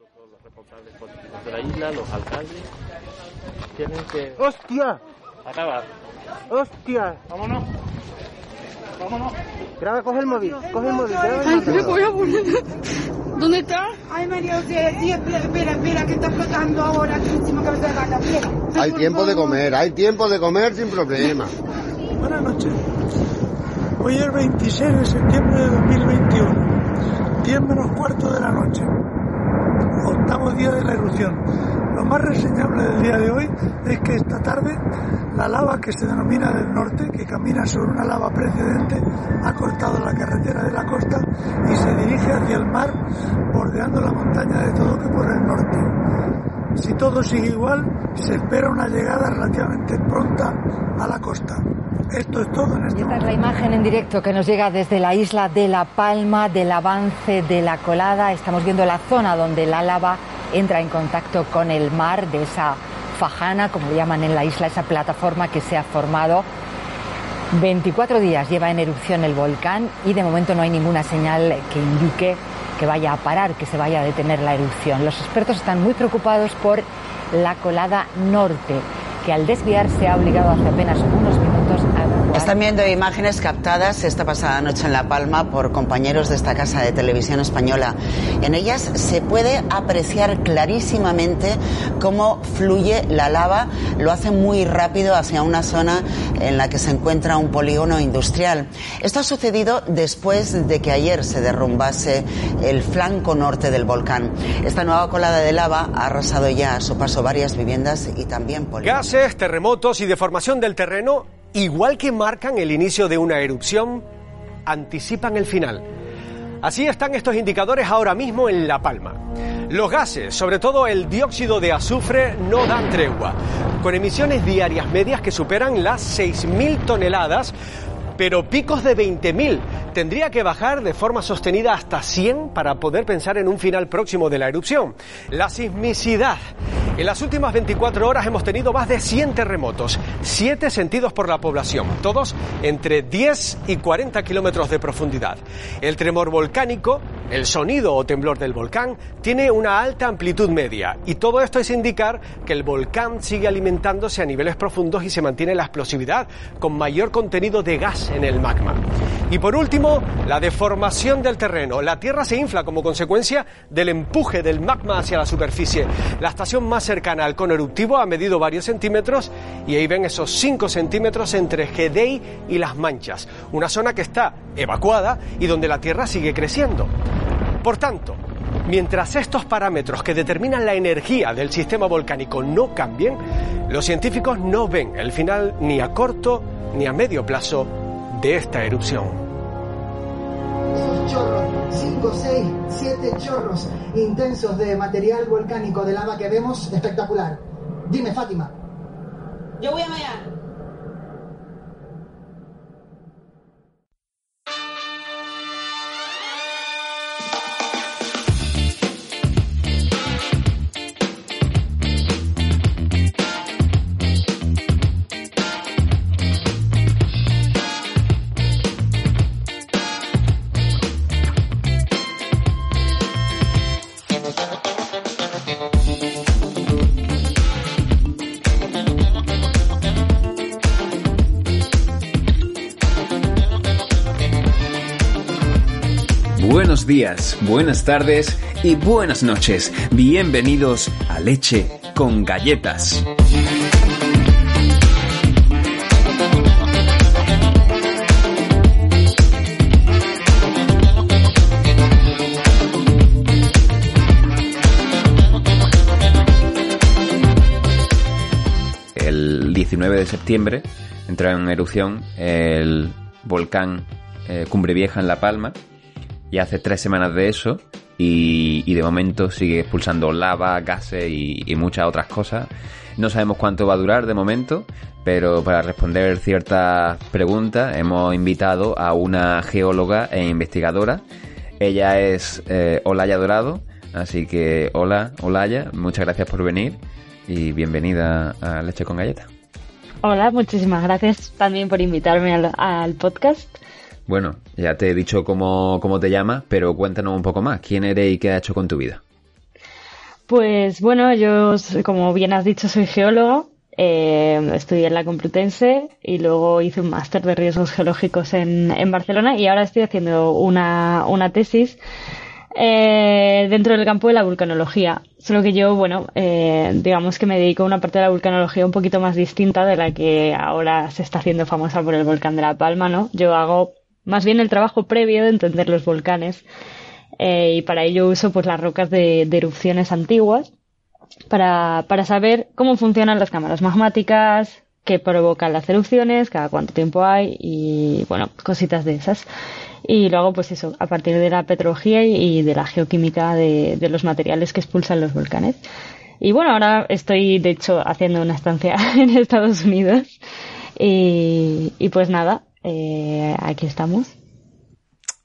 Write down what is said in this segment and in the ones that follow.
Los responsables políticos de la isla, los alcaldes, tienen que... ¡Hostia! Acaba. ¡Hostia! Vámonos. Vámonos. Graba, coge el móvil, coge el móvil, graba el Ay, móvil. me voy a poner. ¿Dónde está? Ay, María José, sí, espera, espera, espera, que está explotando ahora aquí encima cabeza de vaca, espera. Hay tiempo de comer, hay tiempo de comer sin problema. Buenas noches. Hoy es 26 de septiembre de 2021, 10 menos cuarto de la noche, octavo día de la erupción. Lo más reseñable del día de hoy es que esta tarde la lava que se denomina del norte, que camina sobre una lava precedente, ha cortado la carretera de la costa y se dirige hacia el mar, bordeando la montaña de Todoque por el norte. Si todo sigue igual, se espera una llegada relativamente pronta a la costa. Esto es todo en Y este esta es la imagen en directo que nos llega desde la isla de La Palma del avance de la colada. Estamos viendo la zona donde la lava entra en contacto con el mar de esa fajana, como le llaman en la isla, esa plataforma que se ha formado. 24 días lleva en erupción el volcán y de momento no hay ninguna señal que indique que vaya a parar, que se vaya a detener la erupción. Los expertos están muy preocupados por la colada norte, que al desviarse ha obligado hace apenas unos. Están viendo imágenes captadas esta pasada noche en La Palma por compañeros de esta casa de televisión española. En ellas se puede apreciar clarísimamente cómo fluye la lava. Lo hace muy rápido hacia una zona en la que se encuentra un polígono industrial. Esto ha sucedido después de que ayer se derrumbase el flanco norte del volcán. Esta nueva colada de lava ha arrasado ya a su paso varias viviendas y también polígonos. Gases, terremotos y deformación del terreno, igual que marcan el inicio de una erupción, anticipan el final. Así están estos indicadores ahora mismo en La Palma. Los gases, sobre todo el dióxido de azufre, no dan tregua, con emisiones diarias medias que superan las 6.000 toneladas, pero picos de 20.000. Tendría que bajar de forma sostenida hasta 100 para poder pensar en un final próximo de la erupción. La sismicidad. En las últimas 24 horas hemos tenido más de 100 terremotos, 7 sentidos por la población, todos entre 10 y 40 kilómetros de profundidad. El tremor volcánico, el sonido o temblor del volcán, tiene una alta amplitud media y todo esto es indicar que el volcán sigue alimentándose a niveles profundos y se mantiene la explosividad con mayor contenido de gas en el magma. Y por último, la deformación del terreno. La Tierra se infla como consecuencia del empuje del magma hacia la superficie. La estación más cercana al cono eruptivo ha medido varios centímetros y ahí ven esos 5 centímetros entre Gedei y Las Manchas, una zona que está evacuada y donde la Tierra sigue creciendo. Por tanto, mientras estos parámetros que determinan la energía del sistema volcánico no cambien, los científicos no ven el final ni a corto ni a medio plazo de esta erupción. Esos chorros, 5, 6, 7 chorros intensos de material volcánico de lava que vemos, espectacular. Dime, Fátima. Yo voy a mear. Días, buenas tardes y buenas noches. Bienvenidos a Leche con Galletas. El 19 de septiembre entró en erupción el volcán eh, Cumbre Vieja en La Palma y hace tres semanas de eso y, de momento sigue expulsando lava, gases y, y muchas otras cosas. No sabemos cuánto va a durar de momento, pero para responder ciertas preguntas hemos invitado a una geóloga e investigadora. Ella es eh, Olaya Dorado, así que hola Olaya, muchas gracias por venir y bienvenida a Leche con Galleta. Hola, muchísimas gracias también por invitarme al, al podcast. Bueno, ya te he dicho cómo, cómo te llamas, pero cuéntanos un poco más. ¿Quién eres y qué has hecho con tu vida? Pues bueno, yo, como bien has dicho, soy geóloga. Eh, estudié en la Complutense y luego hice un máster de riesgos geológicos en, en Barcelona y ahora estoy haciendo una, una tesis eh, dentro del campo de la vulcanología. Solo que yo, bueno, eh, digamos que me dedico a una parte de la vulcanología un poquito más distinta de la que ahora se está haciendo famosa por el volcán de La Palma, ¿no? Yo hago más bien el trabajo previo de entender los volcanes eh, y para ello uso pues las rocas de, erupciones antiguas para, para saber cómo funcionan las cámaras magmáticas, qué provocan las erupciones, cada cuánto tiempo hay y, bueno, cositas de esas. Y luego, pues eso, a partir de la petrología y de la geoquímica de, de los materiales que expulsan los volcanes. Y bueno, ahora estoy, de hecho, haciendo una estancia en Estados Unidos. Y pues nada, eh, aquí estamos.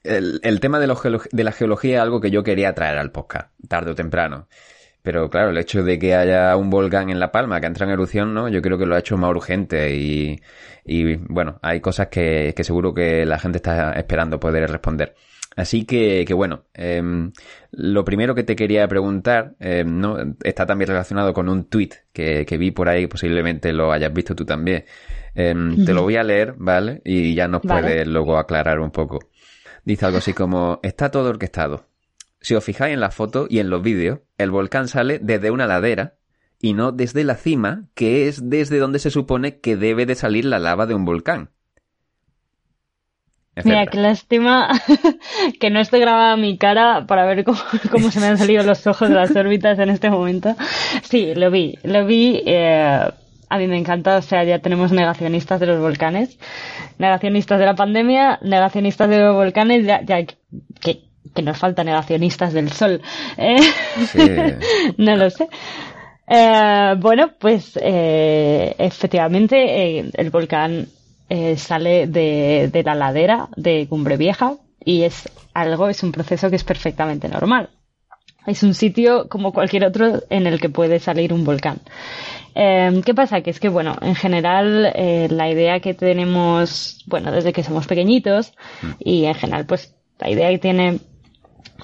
El, tema de, de la geología es algo que yo quería traer al podcast, tarde o temprano. Pero claro, el hecho de que haya un volcán en La Palma que entra en erupción, ¿no? Yo creo que lo ha hecho más urgente y, y bueno, hay cosas que, seguro que la gente está esperando poder responder. Así que, que bueno, em, lo primero que te quería preguntar, em, ¿no? Está también relacionado con un que, que vi por ahí, posiblemente lo hayas visto tú también. Em, Te lo voy a leer, ¿vale? Y ya nos Vale. puedes luego aclarar un poco. Dice algo así como, está todo orquestado. Si os fijáis en la foto y en los vídeos, el volcán sale desde una ladera y no desde la cima, que es desde donde se supone que debe de salir la lava de un volcán. Mira, qué lástima que no esté grabada mi cara para ver cómo, cómo se me han salido los ojos de las órbitas en este momento. Sí, lo vi, lo vi. eh, a mí me encanta, o sea, ya tenemos negacionistas de los volcanes, negacionistas de la pandemia, negacionistas de los volcanes, ya, ya que, que nos falta negacionistas del sol. Eh, no lo sé. Eh, bueno, pues eh, efectivamente eh, el volcán eh, sale de, de la ladera de Cumbre Vieja y es algo, es un proceso que es perfectamente normal. Es un sitio como cualquier otro en el que puede salir un volcán. Eh, ¿Qué pasa? Que es que, bueno, en general eh, la idea que tenemos, bueno, desde que somos pequeñitos y en general, pues la idea que tiene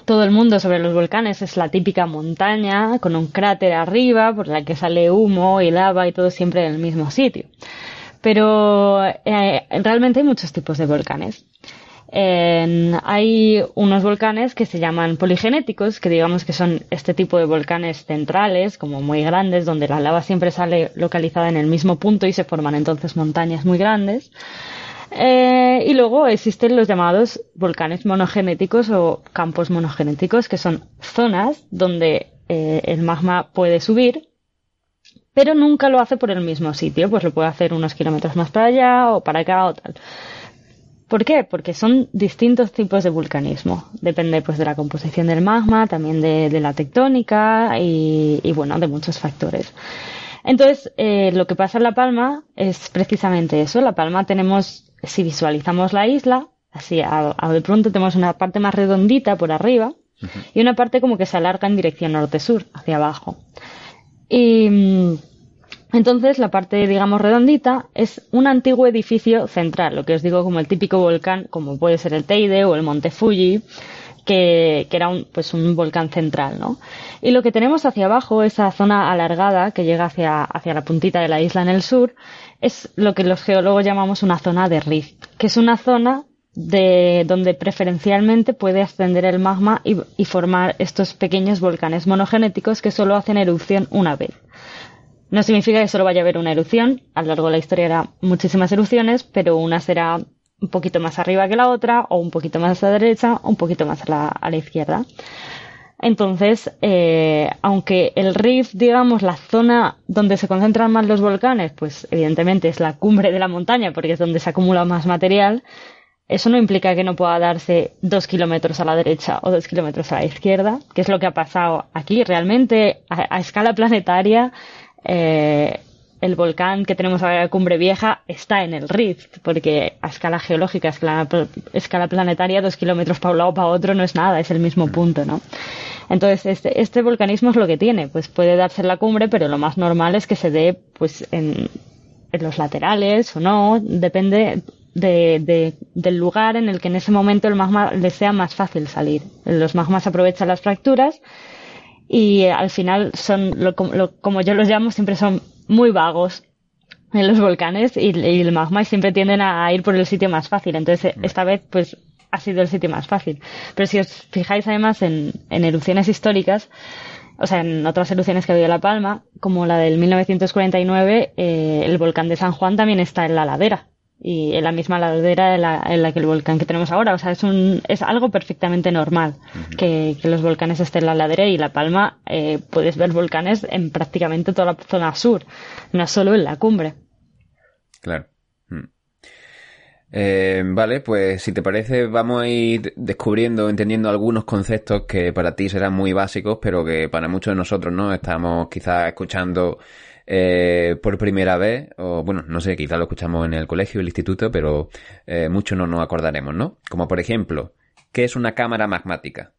todo el mundo sobre los volcanes es la típica montaña con un cráter arriba por la que sale humo y lava y todo siempre en el mismo sitio. Pero eh, realmente hay muchos tipos de volcanes. Hay unos volcanes que se llaman poligenéticos, que digamos que son este tipo de volcanes centrales, como muy grandes, donde la lava siempre sale localizada en el mismo punto y se forman entonces montañas muy grandes. Eh, y luego existen los llamados volcanes monogenéticos o campos monogenéticos, que son zonas donde eh, el magma puede subir, pero nunca lo hace por el mismo sitio, pues lo puede hacer unos kilómetros más para allá o para acá o tal. ¿Por qué? Porque son distintos tipos de vulcanismo. Depende pues de la composición del magma, también de, de la tectónica y, y, bueno, de muchos factores. Entonces, eh, lo que pasa en La Palma es precisamente eso. La Palma tenemos, si visualizamos la isla, así a, a de pronto tenemos una parte más redondita por arriba y una parte como que se alarga en dirección norte-sur, hacia abajo. Y entonces la parte, digamos, redondita es un antiguo edificio central, lo que os digo como el típico volcán, como puede ser el Teide o el Monte Fuji, que, era un, pues un volcán central, ¿no? Y lo que tenemos hacia abajo, esa zona alargada que llega hacia, hacia la puntita de la isla en el sur, es lo que los geólogos llamamos una zona de rift, que es una zona de donde preferencialmente puede ascender el magma y, y formar estos pequeños volcanes monogenéticos que solo hacen erupción una vez. No significa que solo vaya a haber una erupción, a lo largo de la historia habrá muchísimas erupciones, pero una será un poquito más arriba que la otra, o un poquito más a la derecha, o un poquito más a la, a la izquierda. Entonces, eh, aunque el rift, digamos, la zona donde se concentran más los volcanes, pues evidentemente es la cumbre de la montaña, porque es donde se acumula más material, eso no implica que no pueda darse dos kilómetros a la derecha o dos kilómetros a la izquierda, que es lo que ha pasado aquí. Realmente, a, a escala planetaria, eh, el volcán que tenemos ahora en Cumbre Vieja está en el rift, porque a escala geológica, a escala, escala planetaria, dos kilómetros para un lado para otro no es nada, es el mismo punto, ¿no? Entonces, este, este volcanismo es lo que tiene, pues puede darse en la cumbre, pero lo más normal es que se dé, pues, en, en los laterales o no, depende de, de, del lugar en el que en ese momento el magma le sea más fácil salir. Los magmas aprovechan las fracturas y al final son, lo, lo- como yo los llamo, siempre son muy vagos en los volcanes y, y el magma siempre tienden a ir por el sitio más fácil. Entonces, esta vez, pues, ha sido el sitio más fácil. Pero si os fijáis además en, en erupciones históricas, o sea, en otras erupciones que ha habido La Palma, como la del 1949, eh, el volcán de San Juan también está en la ladera. Y en la misma ladera en la, en la que el volcán que tenemos ahora. O sea, es, un, es algo perfectamente normal que, que los volcanes estén en la ladera y La Palma eh, puedes ver volcanes en prácticamente toda la zona sur, no solo en la cumbre. Claro. Mm. Eh, vale, pues si te parece, vamos a ir descubriendo, entendiendo algunos conceptos que para ti serán muy básicos, pero que para muchos de nosotros, ¿no? Estamos quizás escuchando eh, por primera vez, o bueno, no sé, quizás lo escuchamos en el colegio, el instituto, pero eh, muchos no nos acordaremos, ¿no? Como por ejemplo, ¿qué es una cámara magmática?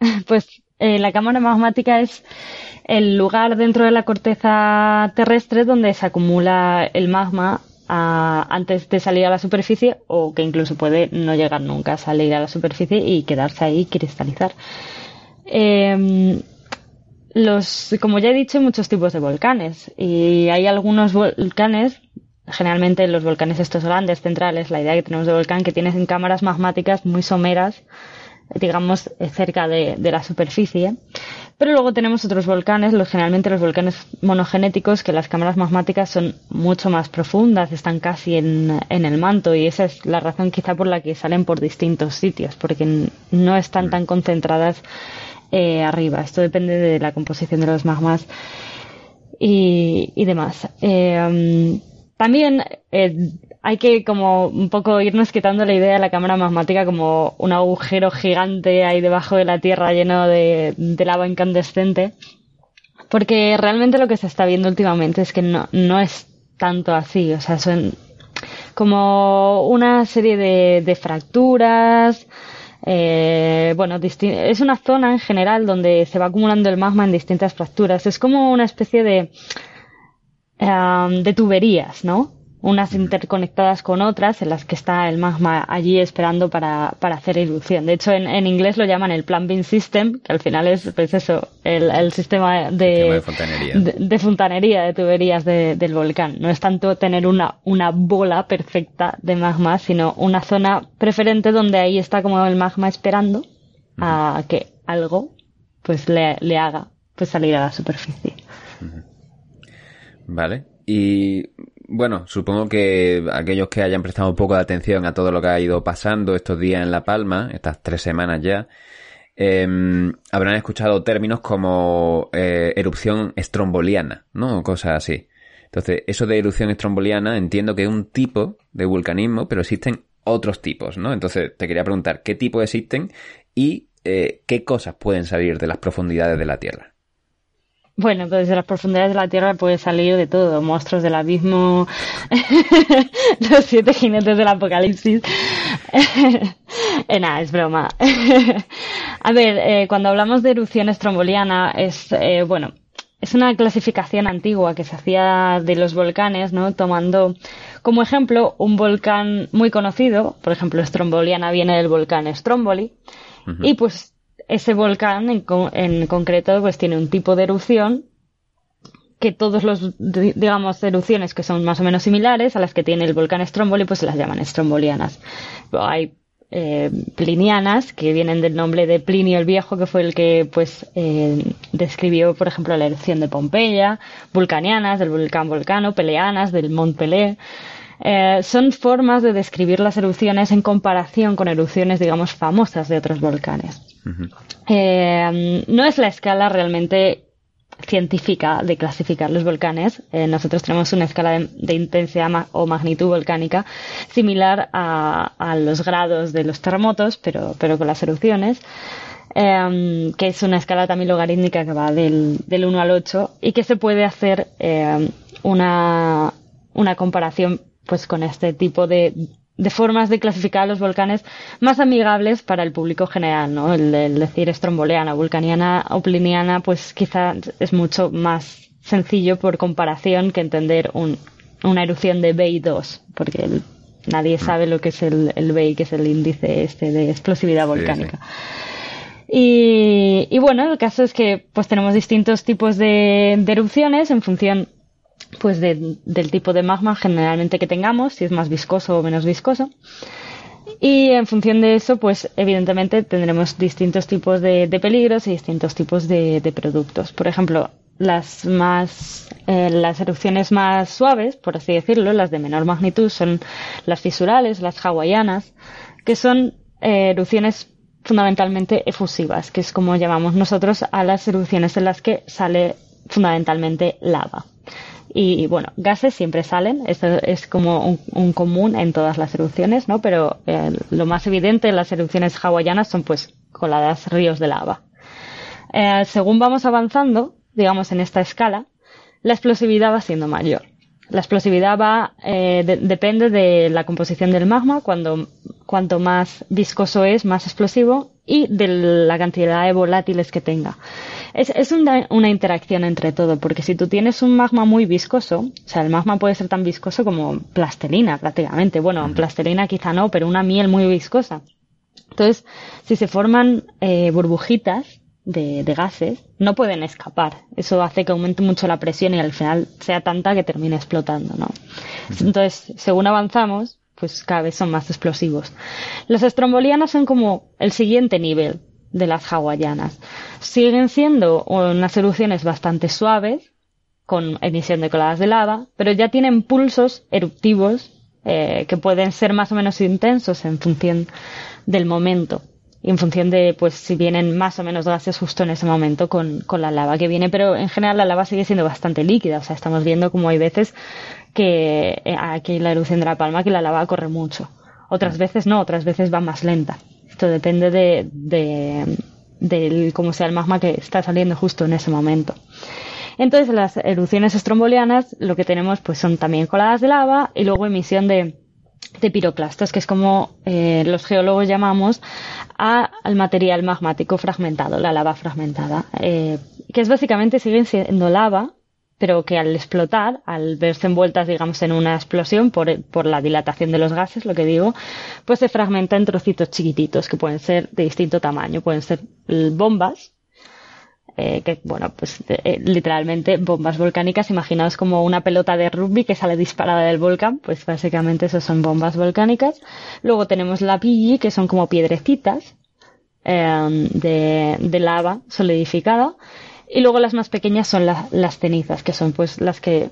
Pues eh, la cámara magmática es el lugar dentro de la corteza terrestre donde se acumula el magma ah, antes de salir a la superficie o que incluso puede no llegar nunca a salir a la superficie y quedarse ahí y cristalizar. Em, los, como ya he dicho, hay muchos tipos de volcanes y hay algunos volcanes, generalmente los volcanes estos grandes, centrales, la idea que tenemos de volcán, que tienen cámaras magmáticas muy someras, digamos, cerca de, de la superficie. Pero luego tenemos otros volcanes, los, generalmente los volcanes monogenéticos, que las cámaras magmáticas son mucho más profundas, están casi en, en el manto y esa es la razón quizá por la que salen por distintos sitios, porque no están tan concentradas eh, arriba. Esto depende de la composición de los magmas y, demás. Eh, también eh, hay que como un poco irnos quitando la idea de la cámara magmática como un agujero gigante ahí debajo de la Tierra lleno de, de lava incandescente. Porque realmente lo que se está viendo últimamente es que no, no es tanto así. O sea, son como una serie de, de fracturas. Eh, bueno, es una zona en general donde se va acumulando el magma en distintas fracturas. Es como una especie de, em, de tuberías, ¿no? Unas interconectadas con otras en las que está el magma allí esperando para, para hacer erupción. De hecho, en, en inglés lo llaman el plumbing system, que al final es, pues eso, el, el sistema de, de fontanería. de, de fontanería, de tuberías de- del volcán. No es tanto tener una, una bola perfecta de magma, sino una zona preferente donde ahí está como el magma esperando a que algo pues le, le haga pues salir a la superficie. Vale. Y bueno, supongo que aquellos que hayan prestado un poco de atención a todo lo que ha ido pasando estos días en La Palma, estas tres semanas ya, em, habrán escuchado términos como eh, erupción estromboliana, ¿no? Cosas así. Entonces, eso de erupción estromboliana entiendo que es un tipo de vulcanismo, pero existen otros tipos, ¿no? Entonces, te quería preguntar qué tipos existen y eh, qué cosas pueden salir de las profundidades de la Tierra. Bueno, pues de las profundidades de la Tierra puede salir de todo, monstruos del abismo, los siete jinetes del apocalipsis. eh, nada, es broma. A ver, eh, cuando hablamos de erupción estromboliana, es, eh, bueno, es una clasificación antigua que se hacía de los volcanes, ¿no? Tomando como ejemplo un volcán muy conocido, por ejemplo, Stromboliana viene del volcán Stromboli, y pues ese volcán en, en concreto pues tiene un tipo de erupción que todos los, di- digamos, erupciones que son más o menos similares a las que tiene el volcán Stromboli, pues se las llaman strombolianas. Luego hay eh, plinianas, que vienen del nombre de Plinio el Viejo, que fue el que, pues, eh, describió, por ejemplo, la erupción de Pompeya, vulcanianas, del volcán Volcano, peleanas, del Mont Pelé. Eh, son formas de describir las erupciones en comparación con erupciones, digamos, famosas de otros volcanes. Eh, no es la escala realmente científica de clasificar los volcanes. Eh, nosotros tenemos una escala de, de intensidad ma- o magnitud volcánica similar a, a los grados de los terremotos, pero, pero con las erupciones. eh, que es una escala también logarítmica que va del, del 1 al 8 y que se puede hacer eh, una, una comparación pues con este tipo de, de formas de clasificar los volcanes más amigables para el público general, ¿no? El, el decir estromboliana, vulcaniana o pliniana, pues quizá es mucho más sencillo por comparación que entender un, una erupción de BI2, porque el- nadie sabe lo que es el, el BI, que es el índice este de explosividad volcánica. Y, y bueno, el caso es que pues tenemos distintos tipos de, de erupciones en función pues de- del tipo de magma generalmente que tengamos, si es más viscoso o menos viscoso. Y en función de eso, pues evidentemente tendremos distintos tipos de, peligros y distintos tipos de, de productos. Por ejemplo, las más, eh, las erupciones más suaves, por así decirlo, las de menor magnitud, son las fisurales, las hawaianas, que son eh, erupciones fundamentalmente efusivas, que es como llamamos nosotros a las erupciones en las que sale fundamentalmente lava. Y bueno, gases siempre salen, esto es como un, común en todas las erupciones, ¿no? Pero eh, lo más evidente en las erupciones hawaianas son pues coladas ríos de lava. Eh, según vamos avanzando, digamos en esta escala, la explosividad va siendo mayor. La explosividad va, eh, de- depende de la composición del magma, cuando, cuanto más viscoso es, más explosivo, y de la cantidad de volátiles que tenga. Es, es una, una interacción entre todo, porque si tú tienes un magma muy viscoso, o sea, el magma puede ser tan viscoso como plastelina prácticamente. Bueno, en plastelina quizá no, pero una miel muy viscosa. Entonces, si se forman eh, burbujitas de, de gases, no pueden escapar. Eso hace que aumente mucho la presión y al final sea tanta que termine explotando, ¿no? Entonces, según avanzamos, pues cada vez son más explosivos. Las estrombolianas son como el siguiente nivel de las hawaianas. Siguen siendo unas erupciones bastante suaves, con emisión de coladas de lava, pero ya tienen pulsos eruptivos eh, que pueden ser más o menos intensos en función del momento y en función de pues si vienen más o menos gases justo en ese momento con, con la lava que viene, pero en general la lava sigue siendo bastante líquida, o sea, estamos viendo como hay veces que eh, aquí la erupción de la palma que la lava corre mucho. Otras veces no, otras veces va más lenta. Esto depende de, de, del cómo sea el magma que está saliendo justo en ese momento. Entonces, en las erupciones estrombolianas lo que tenemos pues son también coladas de lava y luego emisión de, de piroclastos, que es como eh, los geólogos llamamos a- al material magmático fragmentado, la lava fragmentada, eh, que es básicamente siguen siendo lava, pero que al explotar, al verse envueltas, digamos, en una explosión por, por la dilatación de los gases, lo que digo, pues se fragmenta en trocitos chiquititos que pueden ser de distinto tamaño, pueden ser bombas, eh, que bueno, pues eh, literalmente bombas volcánicas, imaginaos como una pelota de rugby que sale disparada del volcán, pues básicamente eso son bombas volcánicas. Luego tenemos la pilli, que son como piedrecitas eh, de, de lava solidificada. Y luego las más pequeñas son la- las cenizas, que son pues las que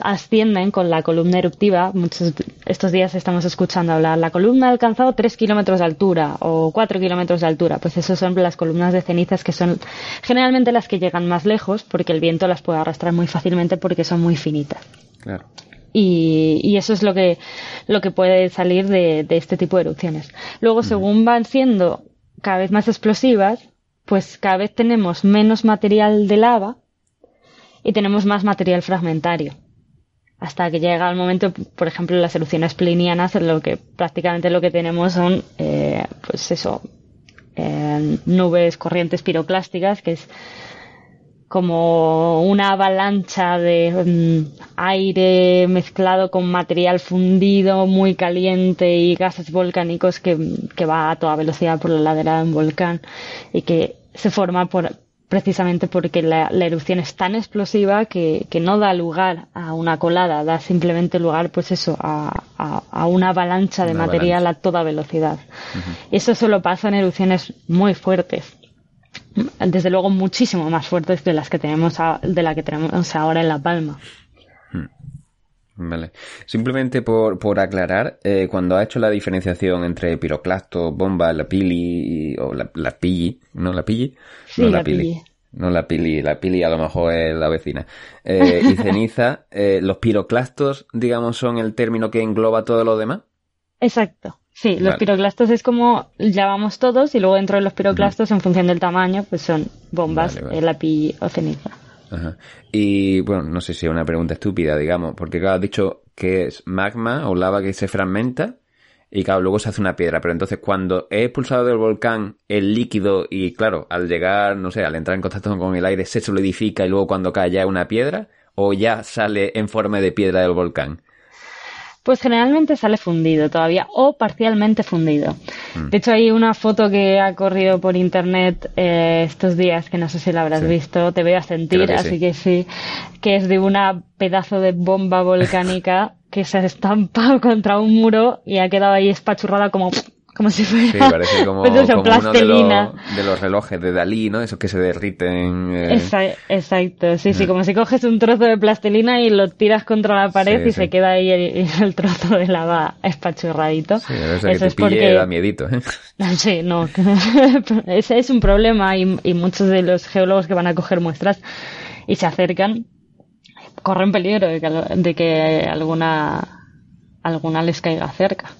ascienden con la columna eruptiva. Muchos, estos días estamos escuchando hablar, la columna ha alcanzado 3 kilómetros de altura o 4 kilómetros de altura. Pues esas son las columnas de cenizas que son generalmente las que llegan más lejos porque el viento las puede arrastrar muy fácilmente porque son muy finitas. Claro. Y, y eso es lo que, lo que puede salir de, de este tipo de erupciones. Luego, según van siendo cada vez más explosivas, pues cada vez tenemos menos material de lava y tenemos más material fragmentario. Hasta que llega el momento, por ejemplo, las erupciones plinianas, lo que prácticamente lo que tenemos son, eh, pues eso, eh, nubes, corrientes piroclásticas, que es como una avalancha de mm, aire mezclado con material fundido muy caliente y gases volcánicos que, que va a toda velocidad por la ladera de un volcán y que se forma por precisamente porque la, la erupción es tan explosiva que, que no da lugar a una colada, da simplemente lugar pues eso a, a- a una avalancha de Una material a toda velocidad. Eso solo pasa en erupciones muy fuertes desde luego muchísimo más fuertes de las que tenemos a- de la que tenemos ahora en La Palma. Vale. Simplemente por, por aclarar, eh, cuando ha hecho la diferenciación entre piroclastos, bombas, la pili o la, la pilli, ¿no? La pilli, Sí, no la pili. No la pili, la pili a lo mejor es la vecina. Eh, y ceniza, eh, los piroclastos, digamos, son el término que engloba todo lo demás. Exacto. Sí, los piroclastos es como llamamos todos y luego dentro de los piroclastos en función del tamaño pues son bombas, Vale, vale. eh, lápiz o ceniza. Ajá. Y bueno, no sé si es una pregunta estúpida, digamos, porque claro, has dicho que es magma o lava que se fragmenta y claro, luego se hace una piedra, pero entonces cuando es expulsado del volcán el líquido y claro, al llegar, no sé, al entrar en contacto con el aire se solidifica y luego cuando cae ya es una piedra o ya sale en forma de piedra del volcán. Pues generalmente sale fundido todavía o parcialmente fundido. Mm. De hecho, hay una foto que ha corrido por internet eh, estos días, que no sé si la habrás visto, te voy a sentir, sí. así que sí, que es de una pedazo de bomba volcánica que se ha estampado contra un muro y ha quedado ahí espachurrada como, como si fuera Sí, parece como, eso, como uno de los, de los relojes de Dalí, ¿no? Esos que se derriten. eh, exacto, sí, sí, Mm. como si coges un trozo de plastilina y lo tiras contra la pared Sí, y sí. se queda ahí el, el trozo de lava espachurradito. Sí, que Eso te es pille porque... da miedito, ¿eh? Sí, no. Ese es un problema y, y muchos de los geólogos que van a coger muestras y se acercan corren peligro de que, de que alguna alguna les caiga cerca.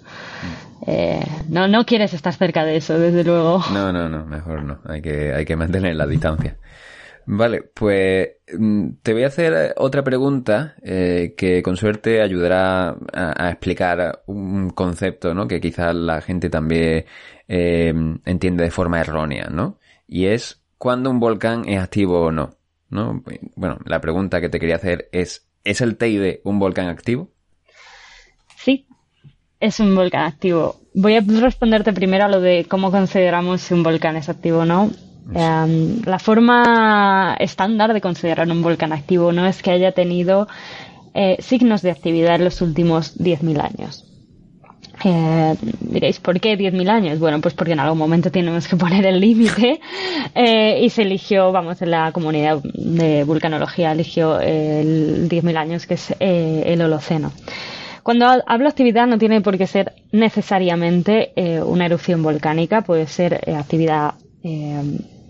Eh, no, no quieres estar cerca de eso, desde luego. No, no, no, mejor no. Hay que, hay que mantener la distancia. Vale, pues mm, te voy a hacer otra pregunta eh, que con suerte ayudará a, a explicar un concepto, ¿no? Que quizás la gente también eh, entiende de forma errónea, ¿no? Y es cuándo un volcán es activo o no, ¿no? Bueno, la pregunta que te quería hacer es ¿es el Teide un volcán activo? Es un volcán activo. Voy a responderte primero a lo de cómo consideramos si un volcán es activo o no. Eh, la forma estándar de considerar un volcán activo no es que haya tenido eh, signos de actividad en los últimos 10.000 años. Eh, diréis, ¿por qué 10.000 años? Bueno, pues porque en algún momento tenemos que poner el límite eh, y se eligió, vamos, en la comunidad de vulcanología eligió el 10.000 años, que es el Holoceno. Cuando ha- hablo actividad no tiene por qué ser necesariamente eh, una erupción volcánica, puede ser eh, actividad eh,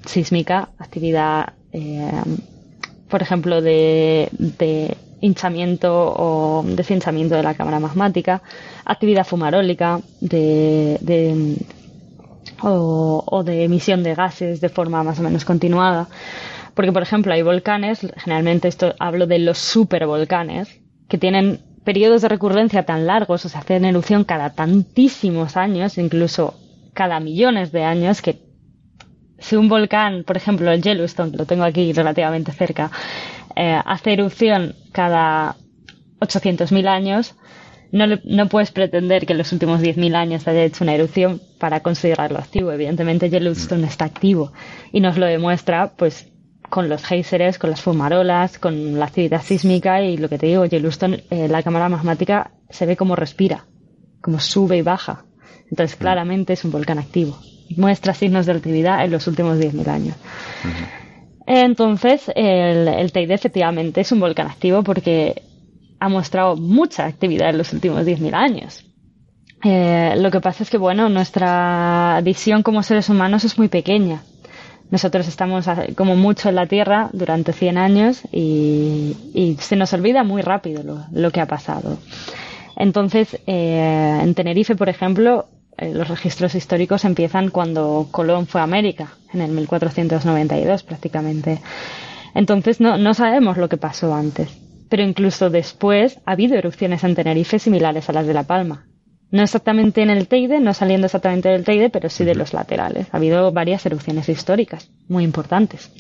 sísmica, actividad, por ejemplo, de, de hinchamiento o deshinchamiento de la cámara magmática, actividad fumarólica, de, de- o, o de emisión de gases de forma más o menos continuada. Porque, por ejemplo, hay volcanes, generalmente esto hablo de los supervolcanes, que tienen periodos de recurrencia tan largos, o sea, hacen erupción cada tantísimos años, incluso cada millones de años, que si un volcán, por ejemplo el Yellowstone, que lo tengo aquí relativamente cerca, eh, hace erupción cada 800.000 años, no, le- no puedes pretender que en los últimos 10.000 años haya hecho una erupción para considerarlo activo. Evidentemente Yellowstone está activo y nos lo demuestra pues con los géiseres, con las fumarolas, con la actividad sísmica y lo que te digo, Yellowstone, eh, la cámara magmática se ve como respira, como sube y baja. Entonces claramente es un volcán activo. Muestra signos de actividad en los últimos 10.000 años. Entonces, el, el Teide efectivamente es un volcán activo porque ha mostrado mucha actividad en los últimos 10.000 años. Eh, lo que pasa es que, bueno, nuestra visión como seres humanos es muy pequeña. Nosotros estamos a- como mucho en la Tierra durante 100 años y, se nos olvida muy rápido lo, que ha pasado. Entonces, eh, en Tenerife, por ejemplo, eh, los registros históricos empiezan cuando Colón fue a América, en el 1492 prácticamente. Entonces, no sabemos lo que pasó antes. Pero incluso después ha habido erupciones en Tenerife similares a las de La Palma. No exactamente en el Teide, no saliendo exactamente del Teide, pero sí de los laterales. Ha habido varias erupciones históricas muy importantes.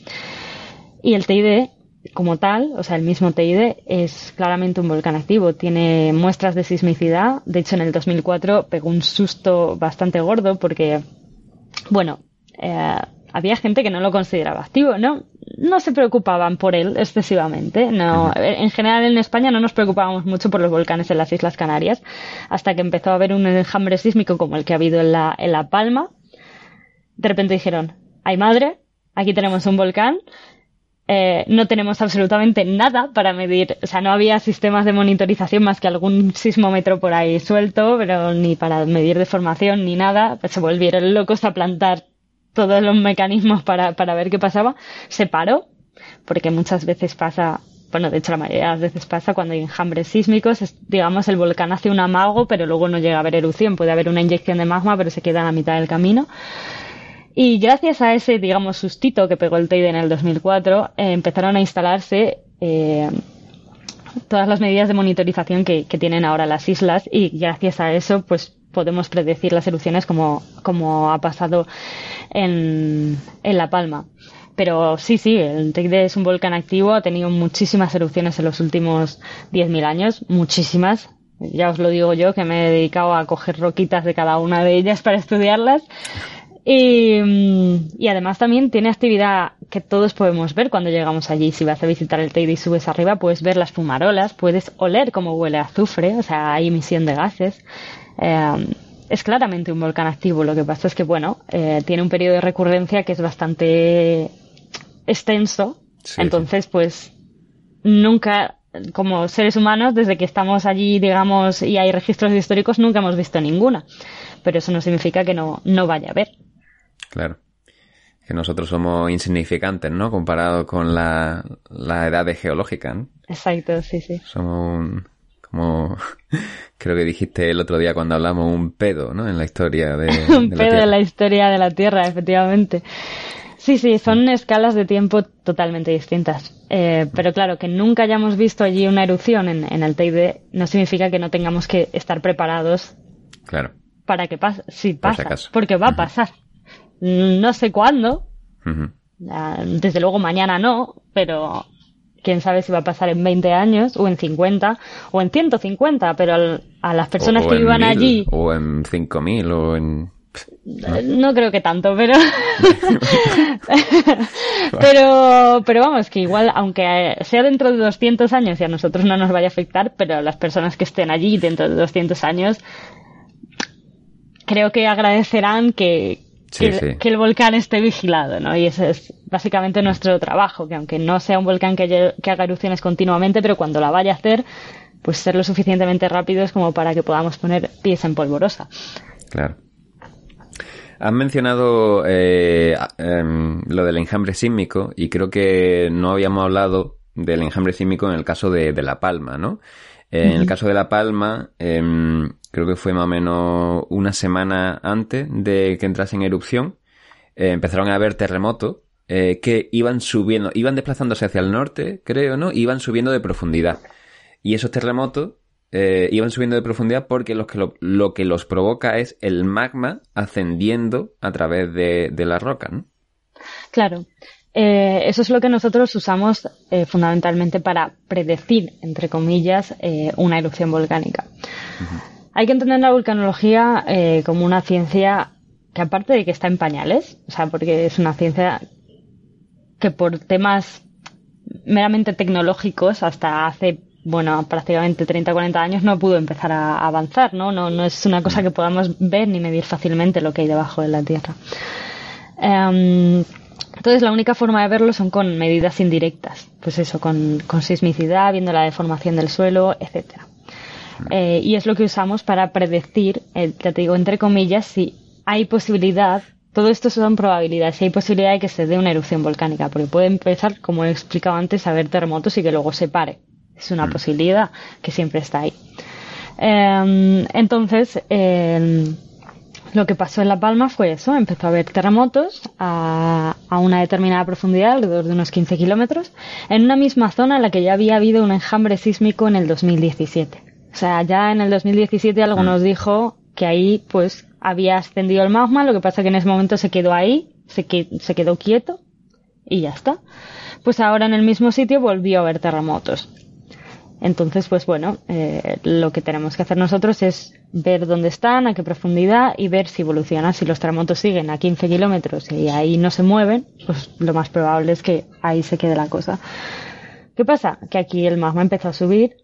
Y el Teide, como tal, o sea, el mismo Teide, es claramente un volcán activo. Tiene muestras de sismicidad. De hecho, en el 2004 pegó un susto bastante gordo porque, bueno, eh, había gente que no lo consideraba activo, ¿no? No se preocupaban por él excesivamente. No, en general en España no nos preocupábamos mucho por los volcanes en las Islas Canarias hasta que empezó a haber un enjambre sísmico como el que ha habido en la, en la Palma. De repente dijeron, ay madre, aquí tenemos un volcán, eh, no tenemos absolutamente nada para medir, o sea, no había sistemas de monitorización más que algún sismómetro por ahí suelto, pero ni para medir deformación ni nada, pues se volvieron locos a plantar todos los mecanismos para, para ver qué pasaba, se paró, porque muchas veces pasa, bueno, de hecho la mayoría de las veces pasa cuando hay enjambres sísmicos, digamos, el volcán hace un amago, pero luego no llega a haber erupción, puede haber una inyección de magma, pero se queda a la mitad del camino. Y gracias a ese, digamos, sustito que pegó el Teide en el 2004, eh, empezaron a instalarse eh, todas las medidas de monitorización que, que tienen ahora las islas y gracias a eso, pues podemos predecir las erupciones como, como ha pasado en, en La Palma. Pero sí, sí, el Teide es un volcán activo, ha tenido muchísimas erupciones en los últimos 10.000 años, muchísimas. Ya os lo digo yo, que me he dedicado a coger roquitas de cada una de ellas para estudiarlas. Y, y además también tiene actividad que todos podemos ver cuando llegamos allí. Si vas a visitar el Teide y subes arriba, puedes ver las fumarolas, puedes oler cómo huele azufre, o sea, hay emisión de gases. Eh, es claramente un volcán activo. Lo que pasa es que, bueno, eh, tiene un periodo de recurrencia que es bastante extenso. Sí, Entonces, pues, nunca, como seres humanos, desde que estamos allí, digamos, y hay registros históricos, nunca hemos visto ninguna. Pero eso no significa que no, no vaya a haber. Claro. Que nosotros somos insignificantes, ¿no? Comparado con la, la edad de geológica, ¿no? Exacto, sí, sí. Somos un, como creo que dijiste el otro día cuando hablamos un pedo, ¿no? En la historia de, un de pedo de la historia de la Tierra, efectivamente. Sí, sí, son escalas de tiempo totalmente distintas. Eh, pero claro, que nunca hayamos visto allí una erupción en, en el Teide no significa que no tengamos que estar preparados Claro. para que pase. Si Por si pasa, porque va a pasar. No sé cuándo, ah, desde luego mañana no, pero quién sabe si va a pasar en 20 años, o en 50, o en 150, pero al- a las personas O- o que vivan mil, allí, O en 5.000 o en... Eh, No creo que tanto, pero. pero, pero vamos, que igual, aunque sea dentro de 200 años y a nosotros no nos vaya a afectar, pero a las personas que estén allí dentro de 200 años, creo que agradecerán que, Sí, que, sí. que el volcán esté vigilado, ¿no? Y ese es básicamente nuestro trabajo, que aunque no sea un volcán que, haga erupciones continuamente, pero cuando la vaya a hacer, pues ser lo suficientemente rápidos como para que podamos poner pies en polvorosa. Claro. Has mencionado eh, em, lo del enjambre sísmico y creo que no habíamos hablado del enjambre sísmico en el caso de, de La Palma, ¿no? Eh, En el caso de La Palma, em, creo que fue más o menos una semana antes de que entrase en erupción, eh, empezaron a haber terremotos eh, que iban subiendo, iban desplazándose hacia el norte, creo, ¿no? Iban subiendo de profundidad. Y esos terremotos iban subiendo de profundidad porque los que lo, lo que los provoca es el magma ascendiendo a través de, de la roca, ¿no? Claro. Eh, eso es lo que nosotros usamos eh, fundamentalmente para predecir, entre comillas, eh, una erupción volcánica. Hay que entender la vulcanología como una ciencia que aparte de que está en pañales, o sea, porque es una ciencia que por temas meramente tecnológicos hasta hace bueno, prácticamente 30 o 40 años no pudo empezar a avanzar, ¿no? ¿no? No es una cosa que podamos ver ni medir fácilmente lo que hay debajo de la Tierra. Em, entonces, la única forma de verlo son con medidas indirectas. Pues eso, con, con sismicidad, viendo la deformación del suelo, etcétera. Eh, y es lo que usamos para predecir, eh, ya te digo, entre comillas, si hay posibilidad, todo esto son probabilidades, si hay posibilidad de que se dé una erupción volcánica, porque puede empezar, como he explicado antes, a haber terremotos y que luego se pare. Es una posibilidad que siempre está ahí. Em, entonces, em, lo que pasó en La Palma fue eso, empezó a haber terremotos a, a una determinada profundidad, alrededor de unos 15 kilómetros, en una misma zona en la que ya había habido un enjambre sísmico en el 2017. O sea, ya en el 2017 algo nos dijo que ahí pues había ascendido el magma, lo que pasa que en ese momento se quedó ahí, se, que- se quedó quieto y ya está. Pues ahora en el mismo sitio volvió a haber terremotos. Entonces, pues bueno, eh, lo que tenemos que hacer nosotros es ver dónde están, a qué profundidad y ver si evolucionan. Si los terremotos siguen a 15 kilómetros y ahí no se mueven, pues lo más probable es que ahí se quede la cosa. ¿Qué pasa? Que aquí el magma empezó a subir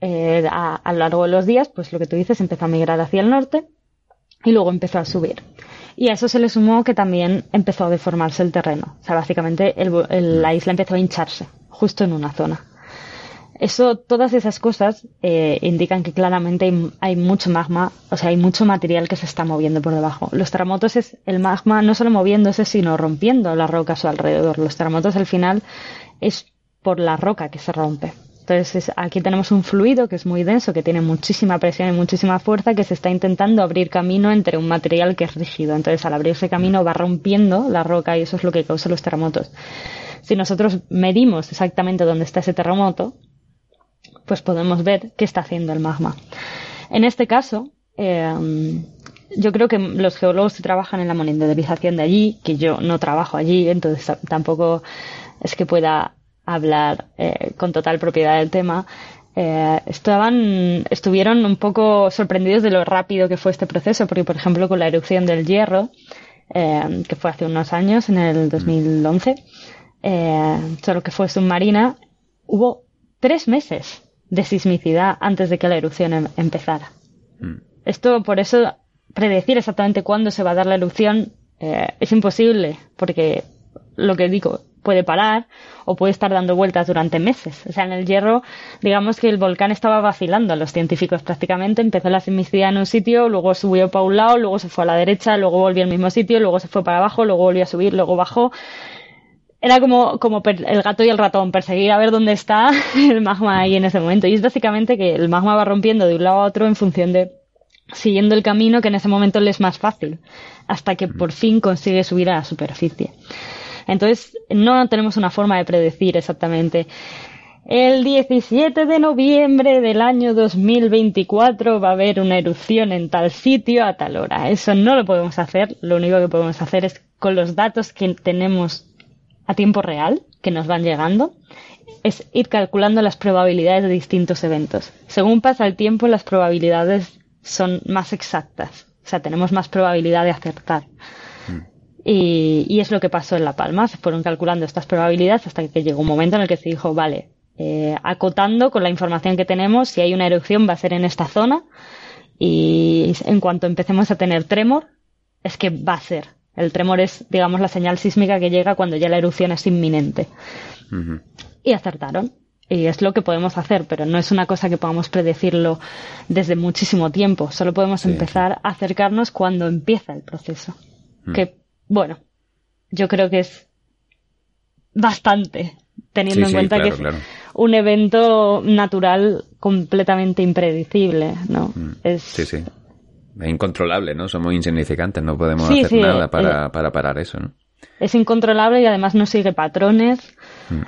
eh, a, lo largo de los días, pues lo que tú dices, empezó a migrar hacia el norte y luego empezó a subir. Y a eso se le sumó que también empezó a deformarse el terreno. O sea, básicamente el- el- la isla empezó a hincharse, justo en una zona. Eso, todas esas cosas eh, indican que claramente hay, mucho magma, o sea, hay mucho material que se está moviendo por debajo. Los terremotos es el magma no solo moviéndose, sino rompiendo la roca a su alrededor. Los terremotos al final es por la roca que se rompe. Entonces, es- aquí tenemos un fluido que es muy denso, que tiene muchísima presión y muchísima fuerza, que se está intentando abrir camino entre un material que es rígido. Entonces, al abrirse camino va rompiendo la roca y eso es lo que causa los terremotos. Si nosotros medimos exactamente dónde está ese terremoto, pues podemos ver qué está haciendo el magma. En este caso, eh, yo creo que los geólogos que trabajan en la monitorización de allí, que yo no trabajo allí, entonces tampoco es que pueda hablar eh, con total propiedad del tema, eh, estaban, estuvieron un poco sorprendidos de lo rápido que fue este proceso, porque por ejemplo con la erupción del hierro, eh, que fue hace unos años, en el 2011, eh, solo que fue submarina, hubo tres meses de sismicidad antes de que la erupción em- empezara. Esto, por eso, predecir exactamente cuándo se va a dar la erupción eh, es imposible, porque lo que digo, puede parar o puede estar dando vueltas durante meses. O sea, en el hierro, digamos que el volcán estaba vacilando a los científicos prácticamente. Empezó la sismicidad en un sitio, luego subió para un lado, luego se fue a la derecha, luego volvió al mismo sitio, luego se fue para abajo, luego volvió a subir, luego bajó. Era como, como el gato y el ratón, perseguir a ver dónde está el magma ahí en ese momento. Y es básicamente que el magma va rompiendo de un lado a otro en función de siguiendo el camino que en ese momento le es más fácil, hasta que por fin consigue subir a la superficie. Entonces, no tenemos una forma de predecir exactamente. El 17 de noviembre del año 2024 va a haber una erupción en tal sitio a tal hora. Eso no lo podemos hacer. Lo único que podemos hacer es con los datos que tenemos a tiempo real, que nos van llegando, es ir calculando las probabilidades de distintos eventos. Según pasa el tiempo, las probabilidades son más exactas. O sea, tenemos más probabilidad de acertar. Y, y es lo que pasó en La Palma. Se fueron calculando estas probabilidades hasta que llegó un momento en el que se dijo, vale, eh, acotando con la información que tenemos, si hay una erupción va a ser en esta zona. Y en cuanto empecemos a tener tremor, es que va a ser. El tremor es, digamos, la señal sísmica que llega cuando ya la erupción es inminente. Y acertaron. Y es lo que podemos hacer, pero no es una cosa que podamos predecirlo desde muchísimo tiempo. Solo podemos empezar a acercarnos cuando empieza el proceso. Mm. Que, bueno, yo creo que es bastante, teniendo Sí, en sí, cuenta claro, que es un evento natural completamente impredecible, ¿no? Es, Sí, sí. Es incontrolable, ¿no? Somos insignificantes, no podemos Sí, hacer sí, nada eh, para, para parar eso, ¿no? es incontrolable y además no sigue patrones. Mm.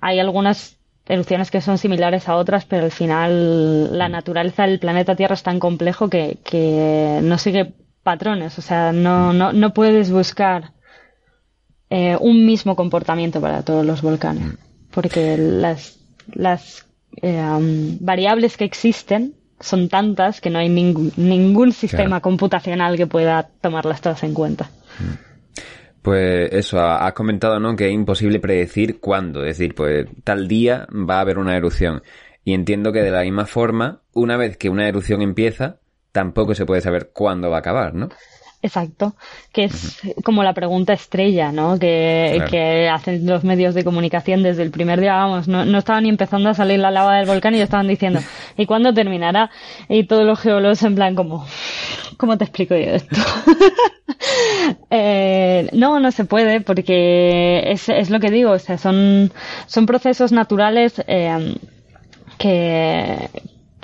Hay algunas erupciones que son similares a otras, pero al final la naturaleza del planeta Tierra es tan complejo que, que no sigue patrones. O sea, no, no, no puedes buscar eh, un mismo comportamiento para todos los volcanes. Porque las, las eh, um, variables que existen son tantas que no hay ningún, ningún sistema computacional que pueda tomarlas todas en cuenta. Pues eso, ha- has comentado, ¿no? Que es imposible predecir cuándo. Es decir, pues tal día va a haber una erupción. Y entiendo que de la misma forma, una vez que una erupción empieza, tampoco se puede saber cuándo va a acabar, ¿no? Exacto, que es como la pregunta estrella, ¿no? Que, Claro. que hacen los medios de comunicación desde el primer día, vamos, no, no estaban ni empezando a salir la lava del volcán y ya estaban diciendo, ¿y cuándo terminará? Y todos los geólogos en plan como, ¿cómo te explico yo esto? Eh, no, no se puede porque es, es lo que digo, o sea, son, son procesos naturales eh, que,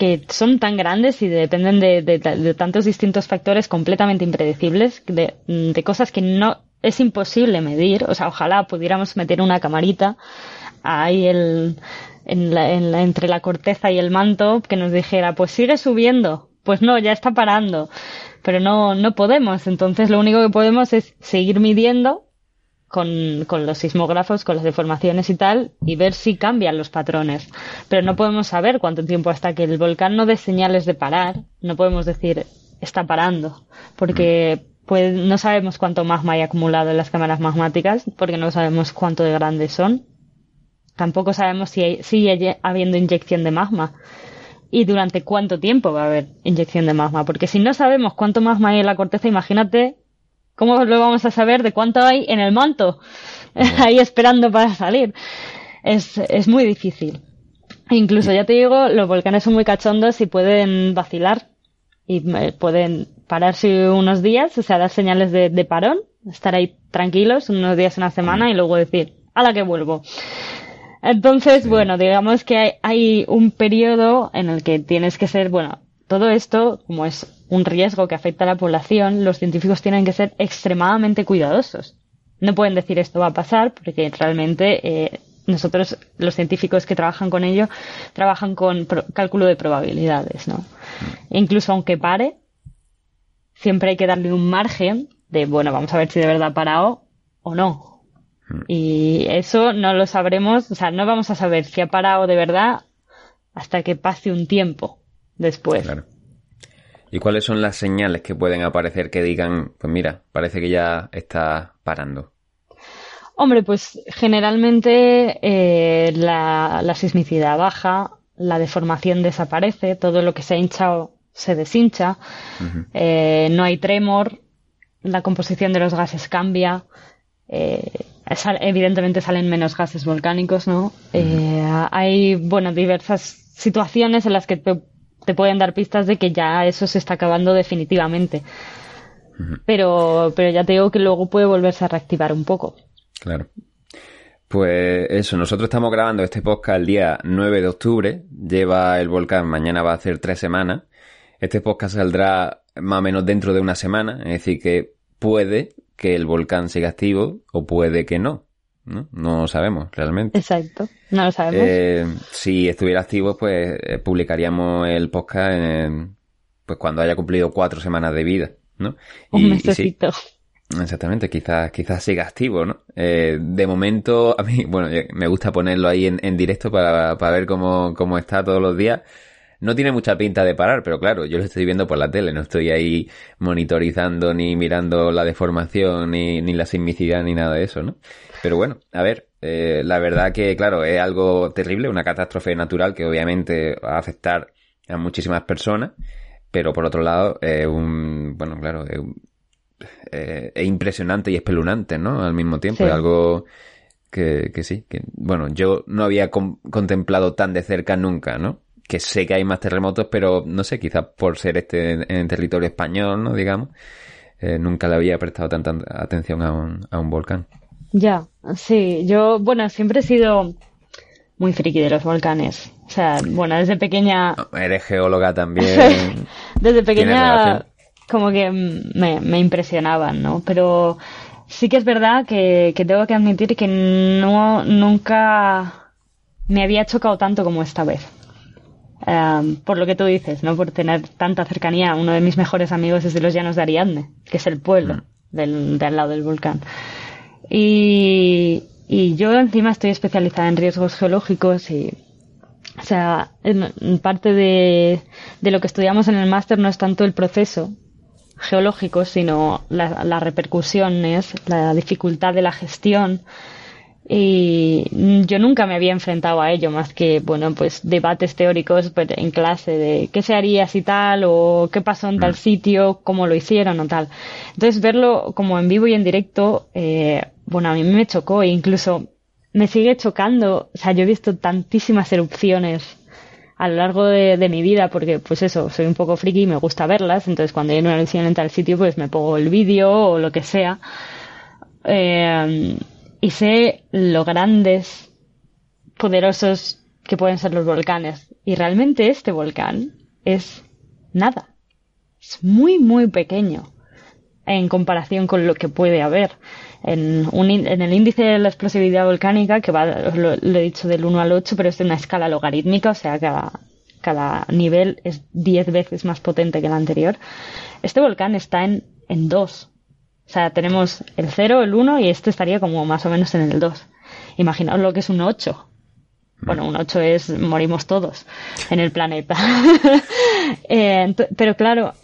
que son tan grandes y dependen de, tantos distintos factores completamente impredecibles, de, de cosas que no es imposible medir. O sea, ojalá pudiéramos meter una camarita ahí el, en la- en la- entre la corteza y el manto que nos dijera, pues sigue subiendo. Pues no, ya está parando. Pero no, no podemos. Entonces lo único que podemos es seguir midiendo con, con los sismógrafos, con las deformaciones y tal, y ver si cambian los patrones. Pero no podemos saber cuánto tiempo hasta que el volcán no dé señales de parar. No podemos decir está parando, porque pues, no sabemos cuánto magma hay acumulado en las cámaras magmáticas, porque no sabemos cuánto de grandes son. Tampoco sabemos si hay- sigue habiendo inyección de magma y durante cuánto tiempo va a haber inyección de magma. Porque si no sabemos cuánto magma hay en la corteza, imagínate cómo lo vamos a saber de cuánto hay en el manto, ahí esperando para salir. Es, es muy difícil. Incluso, ya te digo, los volcanes son muy cachondos y pueden vacilar y eh, pueden pararse unos días, o sea, dar señales de, de parón, estar ahí tranquilos unos días, una semana y luego decir, a la que vuelvo. Entonces, bueno, digamos que hay, hay un periodo en el que tienes que ser, bueno, todo esto, como es un riesgo que afecta a la población, los científicos tienen que ser extremadamente cuidadosos. No pueden decir esto va a pasar porque realmente eh, nosotros, los científicos que trabajan con ello, trabajan con cálculo de probabilidades, ¿no? Incluso aunque pare, siempre hay que darle un margen de, bueno, vamos a ver si de verdad ha parado o no. Y eso no lo sabremos, o sea, no vamos a saber si ha parado de verdad hasta que pase un tiempo después. Claro. ¿Y cuáles son las señales que pueden aparecer que digan, pues mira, parece que ya está parando? Hombre, pues generalmente eh, la, la sismicidad baja, la deformación desaparece, todo lo que se ha hinchado se deshincha, eh, no hay tremor, la composición de los gases cambia, eh, sal- evidentemente salen menos gases volcánicos, ¿no? Eh, hay, bueno, diversas situaciones en las que te, pueden dar pistas de que ya eso se está acabando definitivamente. Pero, pero ya te digo que luego puede volverse a reactivar un poco. Claro. Pues eso, nosotros estamos grabando este podcast el día 9 de octubre. Lleva el volcán, mañana va a hacer tres semanas. Este podcast saldrá más o menos dentro de una semana. Es decir, que puede que el volcán siga activo o puede que no. No, no sabemos realmente. Exacto. No lo sabemos. Eh, si estuviera activo, pues eh, publicaríamos el podcast en- pues cuando haya cumplido cuatro semanas de vida, ¿no? un Y- y sí, mesecito. Exactamente, quizás, quizás siga activo, ¿no? Eh, de momento, a mí, bueno, eh, me gusta ponerlo ahí en, en directo para, para ver cómo, cómo está todos los días. No tiene mucha pinta de parar, pero claro, yo lo estoy viendo por la tele, no estoy ahí monitorizando ni mirando la deformación ni, ni la sismicidad ni nada de eso, ¿no? Pero bueno, a ver, eh, la verdad que, claro, es algo terrible, una catástrofe natural que obviamente va a afectar a muchísimas personas, pero por otro lado, es un, bueno, claro, es eh, es impresionante y espeluznante, ¿no? Al mismo tiempo, Sí. es algo que, que sí, que bueno, yo no había com- contemplado tan de cerca nunca, ¿no? Que sé que hay más terremotos, pero no sé, quizás por ser este en, en territorio español, ¿no? Digamos, eh, nunca le había prestado tanta atención a un, a un volcán. Ya, sí, yo, bueno, siempre he sido muy friki de los volcanes. O sea, bueno, desde pequeña, Eres geóloga también. desde ¿Tienes pequeña como que mm, me, me impresionaban, ¿no? Pero sí que es verdad que, que tengo que admitir que no, nunca me había chocado tanto como esta vez. Em, por lo que tú dices, ¿no? Por tener tanta cercanía. Uno de mis mejores amigos es de los Llanos de Ariadne, que es el pueblo del, de al lado del volcán. Y, y yo encima estoy especializada en riesgos geológicos y, o sea, parte de, de lo que estudiamos en el máster no es tanto el proceso geológico, sino la- las repercusiones, la dificultad de la gestión. Y mm, yo nunca me había enfrentado a ello, más que, bueno, pues debates teóricos pues, en clase de qué se haría si tal, o qué pasó en tal sitio, cómo lo hicieron o tal. Entonces, verlo como en vivo y en directo, eh, bueno, a mí me chocó e incluso me sigue chocando. O sea, yo he visto tantísimas erupciones a lo largo de, mi vida, porque pues eso, soy un poco friki y me gusta verlas, entonces cuando hay una erupción en tal sitio, pues me pongo el vídeo o lo que sea. Eh, y sé lo grandes, poderosos que pueden ser los volcanes. Y realmente este volcán es nada. Es muy, muy pequeño en comparación con lo que puede haber. En, un en el índice de la explosividad volcánica, que va, os lo, lo he dicho del 1 al 8, pero es de una escala logarítmica, o sea, cada, cada nivel es 10 veces más potente que el anterior. Este volcán está en, en 2. O sea, tenemos el 0, el 1 y este estaría como más o menos en el 2. Imaginaos lo que es un 8. Bueno, un 8 es morimos todos en el planeta. Eh, pero claro,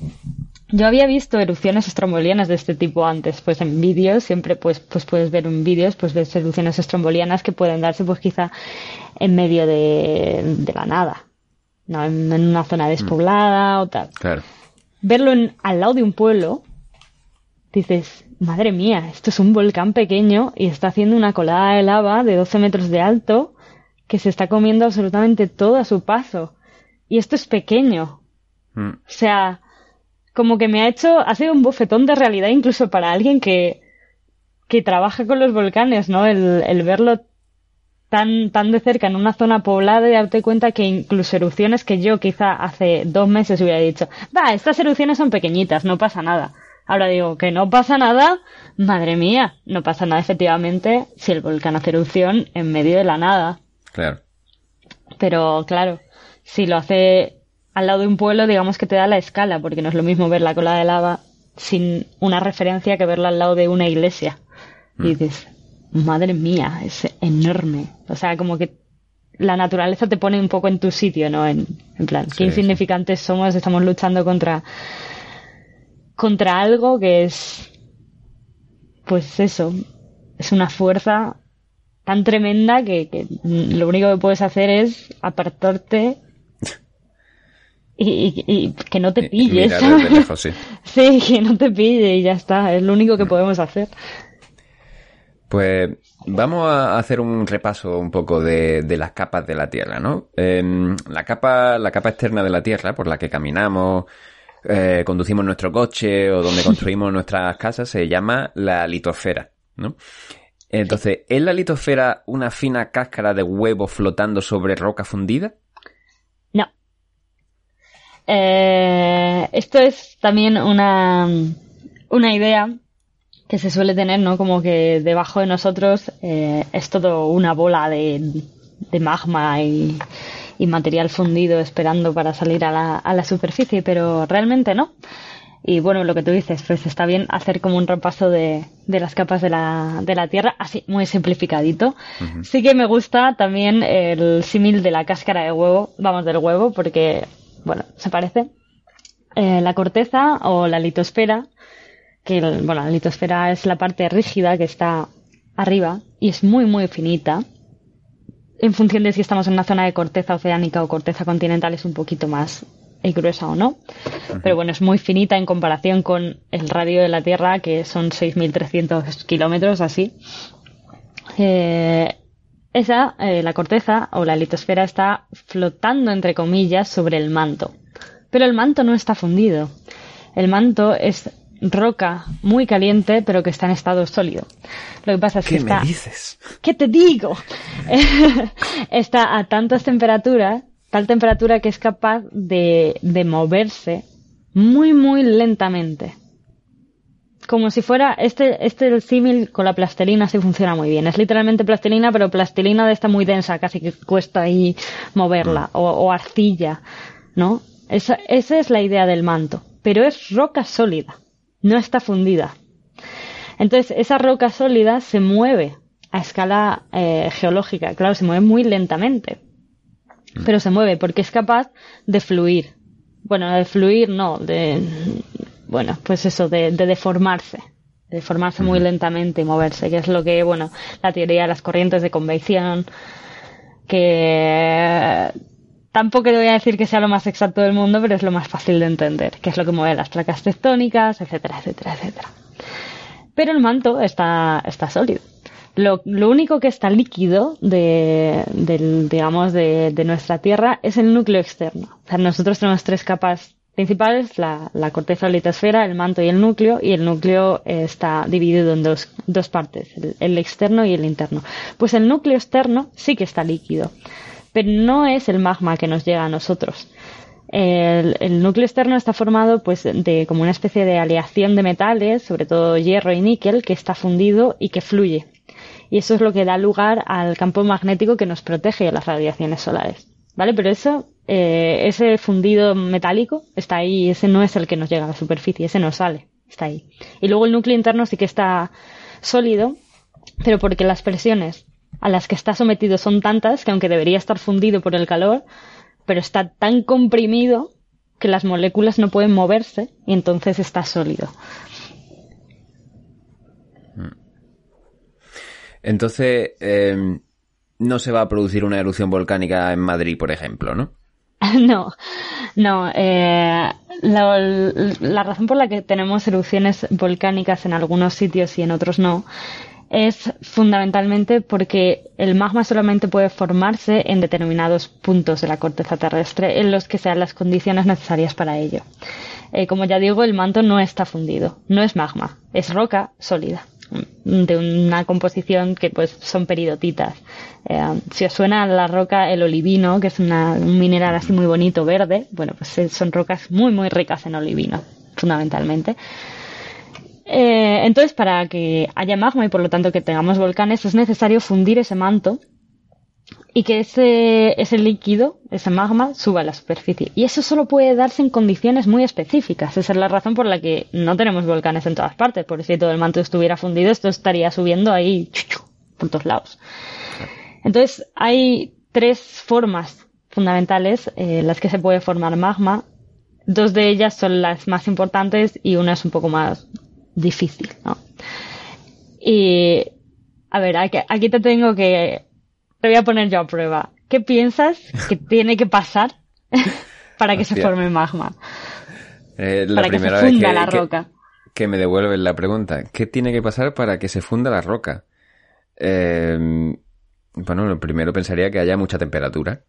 yo había visto erupciones estrombolianas de este tipo antes, pues en vídeos, siempre pues, pues puedes ver en vídeos, pues ves erupciones estrombolianas que pueden darse pues quizá en medio de, de la nada, no en, en una zona despoblada o tal. Claro. Verlo en, al lado de un pueblo, dices, madre mía, esto es un volcán pequeño y está haciendo una colada de lava de 12 metros de alto que se está comiendo absolutamente todo a su paso. Y esto es pequeño. Mm. O sea, como que me ha hecho, ha sido un bofetón de realidad incluso para alguien que, que trabaja con los volcanes, ¿no? El, el verlo tan, tan de cerca en una zona poblada y darte cuenta que incluso erupciones que yo quizá hace dos meses hubiera dicho, va, estas erupciones son pequeñitas, no pasa nada. Ahora digo que no pasa nada, madre mía, no pasa nada efectivamente si el volcán hace erupción en medio de la nada. Claro. Pero claro, si lo hace al lado de un pueblo, digamos que te da la escala, porque no es lo mismo ver la cola de lava sin una referencia que verla al lado de una iglesia. Y dices, madre mía, es enorme. O sea, como que la naturaleza te pone un poco en tu sitio, ¿no? En, en plan, qué insignificantes somos, estamos luchando contra contra algo que es pues eso, es una fuerza tan tremenda que, que lo único que puedes hacer es apartarte y, y- y que no te pille. Mirar ¿sabes? desde lejos, sí. Sí, que no te pille y ya está, es lo único que podemos hacer. Pues vamos a hacer un repaso un poco de, de las capas de la Tierra, ¿no? Em, la capa, la capa externa de la Tierra, por la que caminamos, eh, conducimos nuestro coche o donde construimos nuestras casas, se llama la litosfera, ¿no? Entonces, ¿es la litosfera una fina cáscara de huevo flotando sobre roca fundida? Eh, esto es también una, una idea que se suele tener, ¿no? Como que debajo de nosotros eh, es todo una bola de, de magma y, y material fundido esperando para salir a la, a la superficie, pero realmente no. Y bueno, lo que tú dices, pues está bien hacer como un repaso de, de las capas de la, de la Tierra, así muy simplificadito. Sí que me gusta también el símil de la cáscara de huevo, vamos, del huevo, porque, bueno, se parece. Eh, la corteza o la litosfera, que, el- bueno, la litosfera es la parte rígida que está arriba y es muy, muy finita. En función de si estamos en una zona de corteza oceánica o corteza continental, es un poquito más eh, gruesa o no. Pero bueno, es muy finita en comparación con el radio de la Tierra, que son 6.300 kilómetros, así. Eh, esa, eh, la corteza o la litosfera está flotando, entre comillas, sobre el manto. Pero el manto no está fundido. El manto es roca muy caliente, pero que está en estado sólido. Lo que pasa es que ¿Qué está... me dices? ¿Qué te digo? está a tantas temperaturas, tal temperatura que es capaz de, de moverse muy, muy lentamente. Como si fuera, este, este el símil con la plastilina sí funciona muy bien. Es literalmente plastilina, pero plastilina de esta muy densa, casi que cuesta ahí moverla, o, o arcilla, ¿no? Esa, esa es la idea del manto. Pero es roca sólida, no está fundida. Entonces, esa roca sólida se mueve a escala eh, geológica. Claro, se mueve muy lentamente. Pero se mueve porque es capaz de fluir. Bueno, de fluir no, de. Bueno, pues eso, de, de deformarse. De deformarse muy lentamente y moverse, que es lo que, bueno, la teoría de las corrientes de convección, que tampoco te voy a decir que sea lo más exacto del mundo, pero es lo más fácil de entender, que es lo que mueve las placas tectónicas, etcétera, etcétera, etcétera. Pero el manto está, está sólido. Lo, lo único que está líquido de, del, digamos, de, de nuestra Tierra es el núcleo externo. O sea, nosotros tenemos tres capas principales, la, la corteza o litosfera, el manto y el núcleo, y el núcleo eh, está dividido en dos, dos partes, el, el externo y el interno. Pues el núcleo externo sí que está líquido, pero no es el magma que nos llega a nosotros. El, el núcleo externo está formado pues de como una especie de aleación de metales, sobre todo hierro y níquel, que está fundido y que fluye. Y eso es lo que da lugar al campo magnético que nos protege de las radiaciones solares. ¿Vale? Pero eso, eh, ese fundido metálico está ahí, ese no es el que nos llega a la superficie, ese no sale, está ahí. Y luego el núcleo interno sí que está sólido, pero porque las presiones a las que está sometido son tantas que aunque debería estar fundido por el calor, pero está tan comprimido que las moléculas no pueden moverse y entonces está sólido. Entonces, eh, no se va a producir una erupción volcánica en Madrid, por ejemplo, ¿no? No, no. eh, la, razón por la que tenemos erupciones volcánicas en algunos sitios y en otros no es fundamentalmente porque el magma solamente puede formarse en determinados puntos de la corteza terrestre en los que sean las condiciones necesarias para ello. Eh, como ya digo, el manto no está fundido, no es magma, es roca sólida de una composición que pues son peridotitas. Eh, si os suena la roca el olivino, que es una- un mineral así muy bonito verde, bueno, pues eh, son rocas muy muy ricas en olivino, fundamentalmente. Eh, entonces, para que haya magma y por lo tanto que tengamos volcanes, es necesario fundir ese manto y que ese, ese líquido, ese magma, suba a la superficie. Y eso solo puede darse en condiciones muy específicas. Esa es la razón por la que no tenemos volcanes en todas partes, porque si todo el manto estuviera fundido, esto estaría subiendo ahí chu, chu, por todos lados. Entonces, hay tres formas fundamentales en las que se puede formar magma. Dos de ellas son las más importantes y una es un poco más difícil, ¿no? Y, a ver, aquí te tengo que, te voy a poner yo a prueba. ¿Qué piensas que tiene que pasar para que se forme magma? Eh, la para que se vez funda que, la roca. que me devuelven la pregunta. ¿Qué tiene que pasar para que se funda la roca? Eh, bueno, lo primero pensaría que haya mucha temperatura.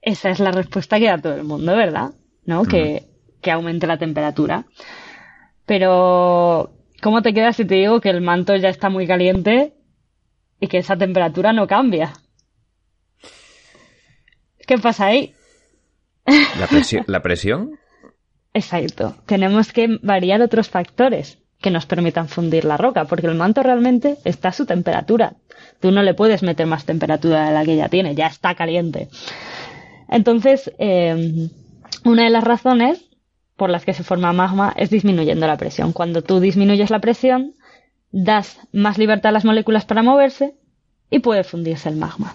Esa es la respuesta que da todo el mundo, ¿verdad? ¿No? Que, que aumente la temperatura. Pero, ¿cómo te quedas si te digo que el manto ya está muy caliente y que esa temperatura no cambia? ¿Qué pasa ahí? ¿La, presión? ¿La presión? Exacto. Tenemos que variar otros factores que nos permitan fundir la roca, porque el manto realmente está a su temperatura. Tú no le puedes meter más temperatura de la que ya tiene, ya está caliente. Entonces, eh, una de las razones por las que se forma magma es disminuyendo la presión. Cuando tú disminuyes la presión, das más libertad a las moléculas para moverse y puede fundirse el magma.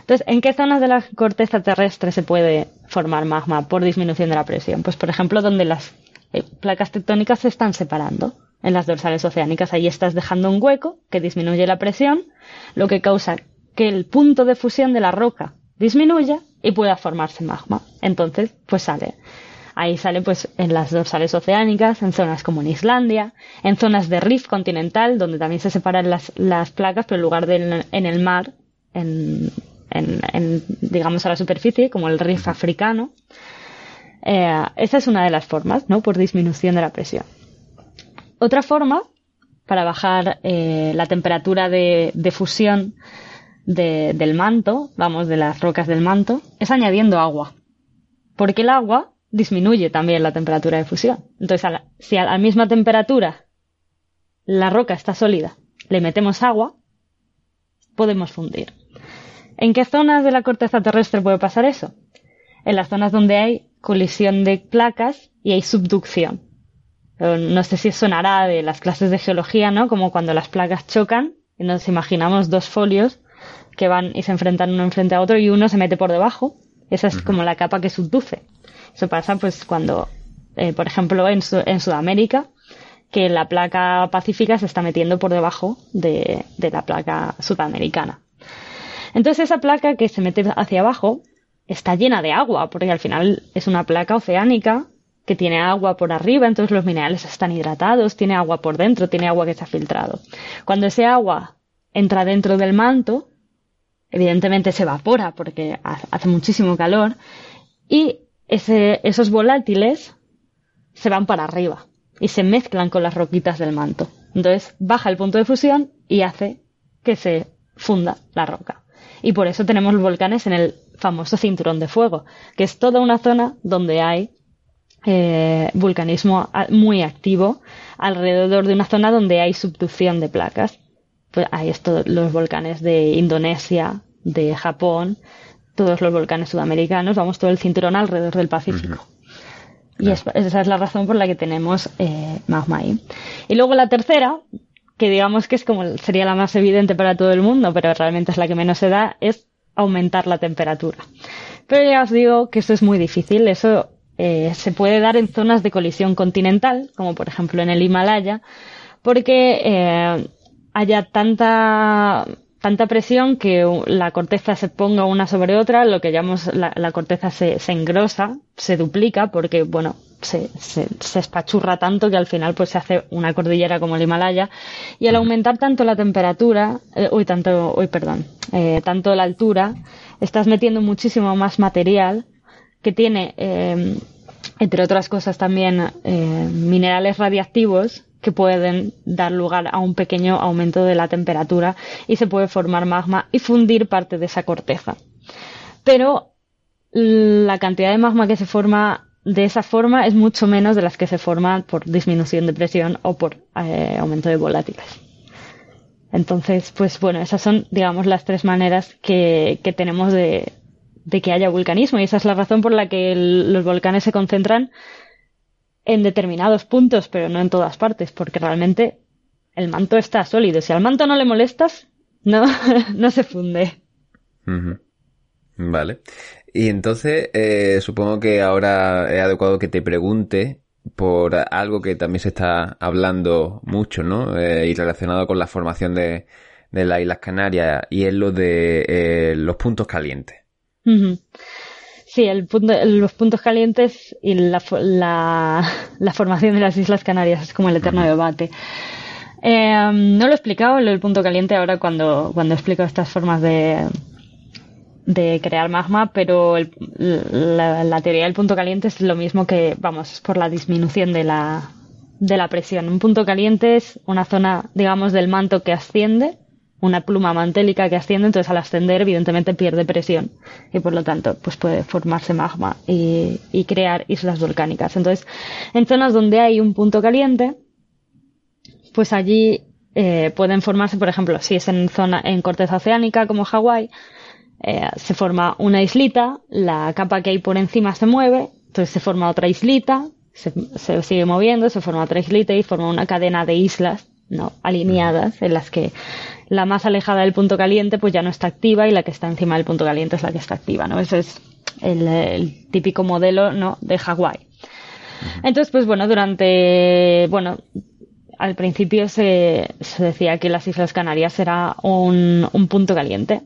Entonces, ¿en qué zonas de la corteza terrestre se puede formar magma por disminución de la presión? Pues, por ejemplo, donde las eh, placas tectónicas se están separando. En las dorsales oceánicas, ahí estás dejando un hueco que disminuye la presión, lo que causa que el punto de fusión de la roca disminuya y pueda formarse magma. Entonces, pues sale. Ahí sale pues en las dorsales oceánicas, en zonas como en Islandia, en zonas de rift continental, donde también se separan las, las placas, pero en lugar de en el mar, en, en, en, digamos a la superficie, como el rift africano. Eh, esa es una de las formas, ¿no? Por disminución de la presión. Otra forma, para bajar eh, la temperatura de, de fusión de- del manto, vamos, de las rocas del manto, es añadiendo agua. Porque el agua disminuye también la temperatura de fusión. Entonces, a la- si a la misma temperatura la roca está sólida, le metemos agua, podemos fundir. ¿En qué zonas de la corteza terrestre puede pasar eso? En las zonas donde hay colisión de placas y hay subducción. No sé si sonará de las clases de geología, ¿no? Como cuando las placas chocan y nos imaginamos dos folios que van y se enfrentan uno enfrente a otro y uno se mete por debajo. Esa es como la capa que subduce. Eso pasa pues cuando, eh, por ejemplo, en, Su- en Sudamérica, que la placa pacífica se está metiendo por debajo de, de la placa sudamericana. Entonces esa placa que se mete hacia abajo está llena de agua, porque al final es una placa oceánica que tiene agua por arriba, entonces los minerales están hidratados, tiene agua por dentro, tiene agua que se ha filtrado. Cuando ese agua entra dentro del manto, evidentemente se evapora porque ha- hace muchísimo calor y esos volátiles se van para arriba y se mezclan con las roquitas del manto. Entonces baja el punto de fusión y hace que se funda la roca. Y por eso tenemos volcanes en el famoso cinturón de fuego, que es toda una zona donde hay eh, vulcanismo muy activo alrededor de una zona donde hay subducción de placas. Pues hay esto, los volcanes de Indonesia, de Japón, todos los volcanes sudamericanos, vamos todo el cinturón alrededor del Pacífico. Y es- esa es la razón por la que tenemos eh, magma ahí. Y luego la tercera, que digamos que es como sería la más evidente para todo el mundo, pero realmente es la que menos se da, es aumentar la temperatura. Pero ya os digo que eso es muy difícil. Eso eh, se puede dar en zonas de colisión continental, como por ejemplo en el Himalaya, porque eh, haya tanta tanta presión que la corteza se ponga una sobre otra, lo que llamamos la, la corteza se, se engrosa, se duplica, porque bueno, se, se, se espachurra tanto que al final pues se hace una cordillera como el Himalaya. Y al aumentar tanto la temperatura, eh, uy, tanto, uy, perdón, eh, tanto la altura, estás metiendo muchísimo más material que tiene, eh, entre otras cosas también, eh, minerales radiactivos que pueden dar lugar a un pequeño aumento de la temperatura y se puede formar magma y fundir parte de esa corteza. Pero la cantidad de magma que se forma de esa forma es mucho menos de las que se forman por disminución de presión o por eh, aumento de volátiles. Entonces, pues bueno, esas son, digamos, las tres maneras que, tenemos de, que haya vulcanismo y esa es la razón por la que los volcanes se concentran en determinados puntos, pero no en todas partes, porque realmente el manto está sólido. Si al manto no le molestas, no, no se funde. Vale. Y entonces, eh, supongo que ahora es adecuado que te pregunte por algo que también se está hablando mucho, ¿no? Eh, y relacionado con la formación de, de las Islas Canarias, y es lo de eh, los puntos calientes. Sí, el punto, los puntos calientes y la, la, la formación de las Islas Canarias es como el eterno debate. Eh, no lo he explicado, lo del punto caliente, ahora cuando, cuando explico estas formas de, de crear magma, pero el- la, la teoría del punto caliente es lo mismo que, vamos, por la disminución de la, de la presión. Un punto caliente es una zona, digamos, del manto que asciende, una pluma mantélica que asciende, entonces al ascender evidentemente pierde presión y por lo tanto pues puede formarse magma y, y crear islas volcánicas. Entonces, en zonas donde hay un punto caliente, pues allí eh, pueden formarse, por ejemplo, si es en zona en corteza oceánica como Hawái, eh, se forma una islita, la capa que hay por encima se mueve, entonces se forma otra islita, se, se sigue moviendo, se forma otra islita y forma una cadena de islas no alineadas en las que la más alejada del punto caliente pues ya no está activa y la que está encima del punto caliente es la que está activa, ¿no? Eso es el, el típico modelo, ¿no? de Hawái. Entonces, pues bueno, durante, bueno, al principio se, se decía que las Islas Canarias era un, un punto caliente.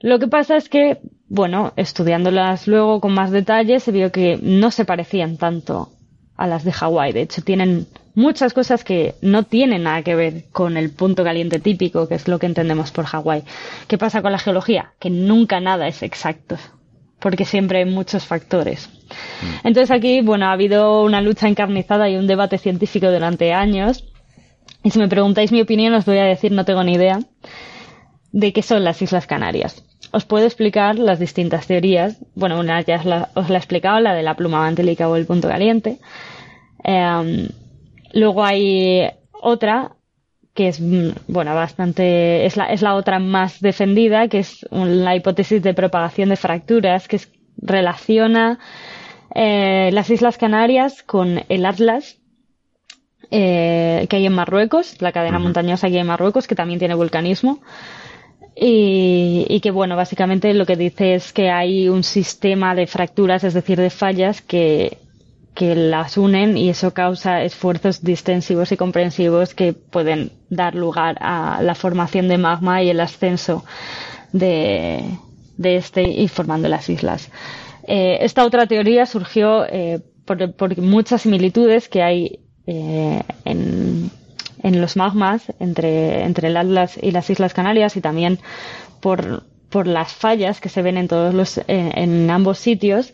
Lo que pasa es que, bueno, estudiándolas luego con más detalle, se vio que no se parecían tanto a las de Hawái. De hecho, tienen muchas cosas que no tienen nada que ver con el punto caliente típico, que es lo que entendemos por Hawái. ¿Qué pasa con la geología? Que nunca nada es exacto, porque siempre hay muchos factores. Entonces aquí, bueno, ha habido una lucha encarnizada y un debate científico durante años. Y si me preguntáis mi opinión, os voy a decir, no tengo ni idea de qué son las Islas Canarias. Os puedo explicar las distintas teorías. Bueno, una ya os la, os la he explicado, la de la pluma mantélica o el punto caliente. Em, luego hay otra que es, mm, bueno, bastante, es la, es la otra más defendida, que es la hipótesis de propagación de fracturas, que es- relaciona eh, las Islas Canarias con el Atlas, eh, que hay en Marruecos, la cadena montañosa que hay en Marruecos, que también tiene vulcanismo. Y, y que, bueno, básicamente lo que dice es que hay un sistema de fracturas, es decir, de fallas que, que las unen y eso causa esfuerzos distensivos y comprensivos que pueden dar lugar a la formación de magma y el ascenso de, este y formando las islas. Eh, esta otra teoría surgió eh, por, muchas similitudes que hay eh, en, los magmas entre, entre el Atlas y las Islas Canarias y también por, por las fallas que se ven en todos los, en ambos sitios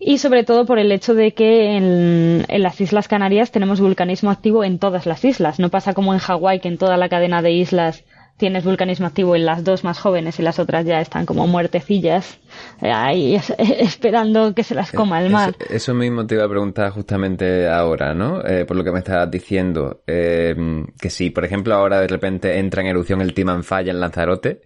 y sobre todo por el hecho de que en, en, las Islas Canarias tenemos vulcanismo activo en todas las islas. No pasa como en Hawái que en toda la cadena de islas tienes vulcanismo activo en las dos más jóvenes y las otras ya están como muertecillas eh, ahí es, esperando que se las coma el mar. Eso, eso, mismo te iba a preguntar justamente ahora, ¿no? Eh, por lo que me estabas diciendo. Eh, que si, por ejemplo, ahora de repente entra en erupción el Timanfaya en Lanzarote,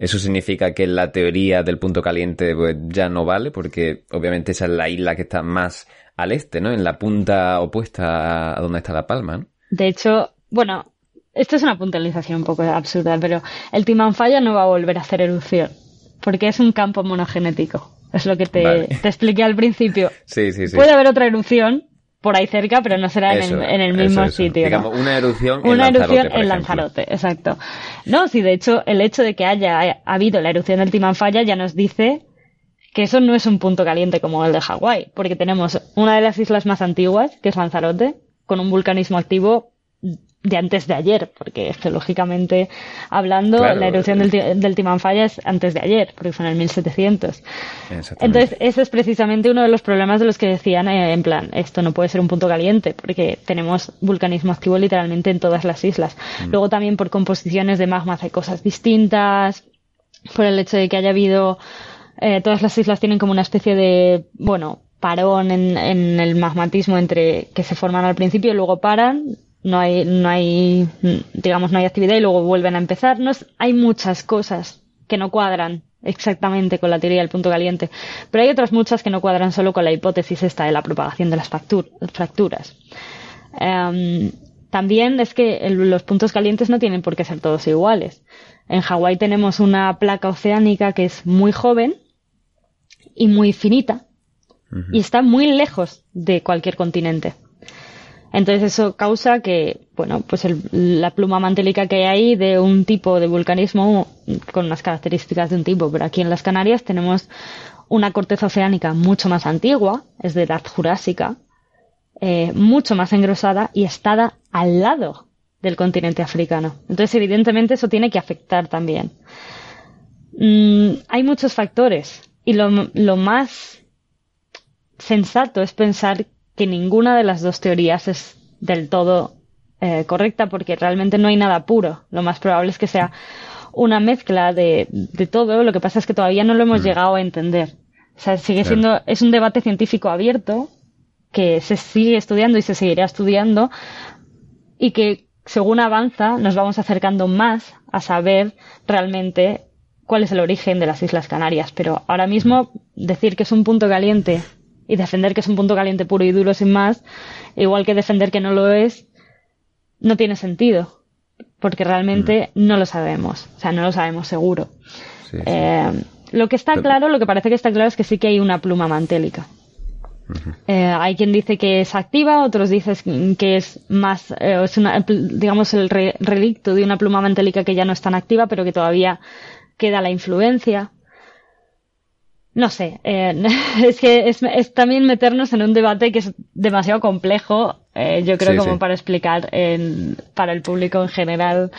eso significa que la teoría del punto caliente pues, ya no vale, porque obviamente esa es la isla que está más al este, ¿no? En la punta opuesta a donde está La Palma, ¿no? De hecho, bueno, esto es una puntualización un poco absurda, pero el Timanfaya no va a volver a hacer erupción, porque es un campo monogenético. Es lo que te, vale. te expliqué al principio. Sí, sí, sí. Puede haber otra erupción por ahí cerca, pero no será eso, en, el, en, el, mismo eso, sitio. Digamos, ¿no? una erupción en una Lanzarote. erupción en Lanzarote, exacto. No, sí, de hecho, el hecho de que haya habido la erupción del Timanfaya ya nos dice que eso no es un punto caliente como el de Hawái, porque tenemos una de las islas más antiguas, que es Lanzarote, con un vulcanismo activo de antes de ayer, porque geológicamente hablando, claro, la erupción del, del Timanfaya es antes de ayer, porque fue en el 1700. Entonces, ese es precisamente uno de los problemas de los que decían, eh, en plan, esto no puede ser un punto caliente, porque tenemos vulcanismo activo literalmente en todas las islas. Mm. Luego también por composiciones de magma hay cosas distintas, por el hecho de que haya habido, eh, todas las islas tienen como una especie de, bueno, parón en, en el magmatismo entre que se forman al principio y luego paran, no hay, no hay, digamos, no hay actividad y luego vuelven a empezar. No es, hay muchas cosas que no cuadran exactamente con la teoría del punto caliente, pero hay otras muchas que no cuadran solo con la hipótesis esta de la propagación de las fracturas. Um, también es que el, los puntos calientes no tienen por qué ser todos iguales. En Hawái tenemos una placa oceánica que es muy joven, y muy finita y está muy lejos de cualquier continente. Entonces eso causa que, bueno, pues el- la pluma mantélica que hay ahí de un tipo de vulcanismo con unas características de un tipo, pero aquí en las Canarias tenemos una corteza oceánica mucho más antigua, es de edad jurásica, eh, mucho más engrosada y estada al lado del continente africano. Entonces, evidentemente, eso tiene que afectar también. Mm, hay muchos factores y lo, lo más sensato es pensar que ninguna de las dos teorías es del todo eh, correcta porque realmente no hay nada puro. Lo más probable es que sea una mezcla de, de todo. Lo que pasa es que todavía no lo hemos llegado a entender. O sea, sigue Claro. siendo, es un debate científico abierto que se sigue estudiando y se seguirá estudiando y que según avanza nos vamos acercando más a saber realmente cuál es el origen de las Islas Canarias. Pero ahora mismo decir que es un punto caliente y defender que es un punto caliente puro y duro sin más, igual que defender que no lo es, no tiene sentido. Porque realmente no lo sabemos. O sea, no lo sabemos seguro. Eh, lo que está claro, lo que parece que está claro es que sí que hay una pluma mantélica. Eh, hay quien dice que es activa, otros dicen que es más, eh, es una, digamos, el re- relicto de una pluma mantélica que ya no es tan activa, pero que todavía queda la influencia. No sé, eh, es que es, es también meternos en un debate que es demasiado complejo, eh, yo creo, Sí, como sí. para explicar en- para el público en general.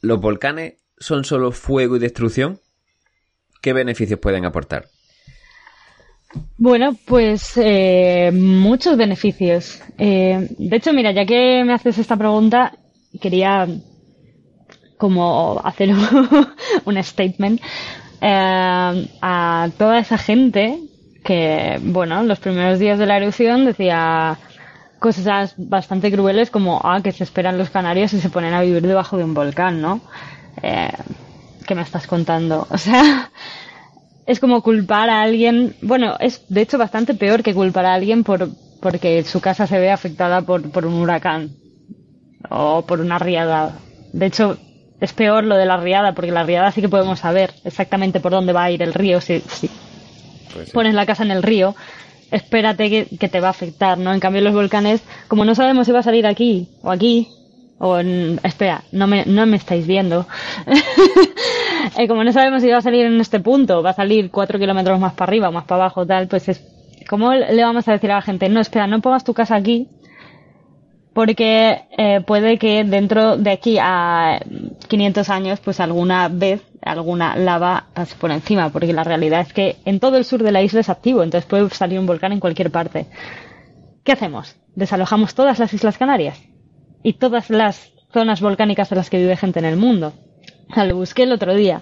¿Los volcanes son solo fuego y destrucción? ¿Qué beneficios pueden aportar? Bueno, pues eh, muchos beneficios. De hecho, mira, ya que me haces esta pregunta, quería como hacer un, un statement eh, a toda esa gente que, bueno, los primeros días de la erupción decía cosas bastante crueles como, ah, que se esperan los canarios y se ponen a vivir debajo de un volcán, ¿no? Eh, ¿Qué me estás contando? O sea, es como culpar a alguien, bueno, es de hecho bastante peor que culpar a alguien por porque su casa se ve afectada por, por un huracán o por una riada. De hecho, es peor lo de la riada, porque la riada sí que podemos saber exactamente por dónde va a ir el río si, si pones la casa en el río. Espérate que, que te va a afectar, ¿no? En cambio, los volcanes, como no sabemos si va a salir aquí o aquí, o en, espera, no me, no me estáis viendo. Eh, como no sabemos si va a salir en este punto, va a salir cuatro kilómetros más para arriba o más para abajo, tal, pues es, ¿cómo le vamos a decir a la gente? No, espera, no pongas tu casa aquí, porque eh, puede que dentro de aquí a 500 años, pues alguna vez alguna lava pase por encima, porque la realidad es que en todo el sur de la isla es activo, entonces puede salir un volcán en cualquier parte. ¿Qué hacemos? ¿Desalojamos todas las Islas Canarias? Y todas las zonas volcánicas de las que vive gente en el mundo. Lo busqué el otro día.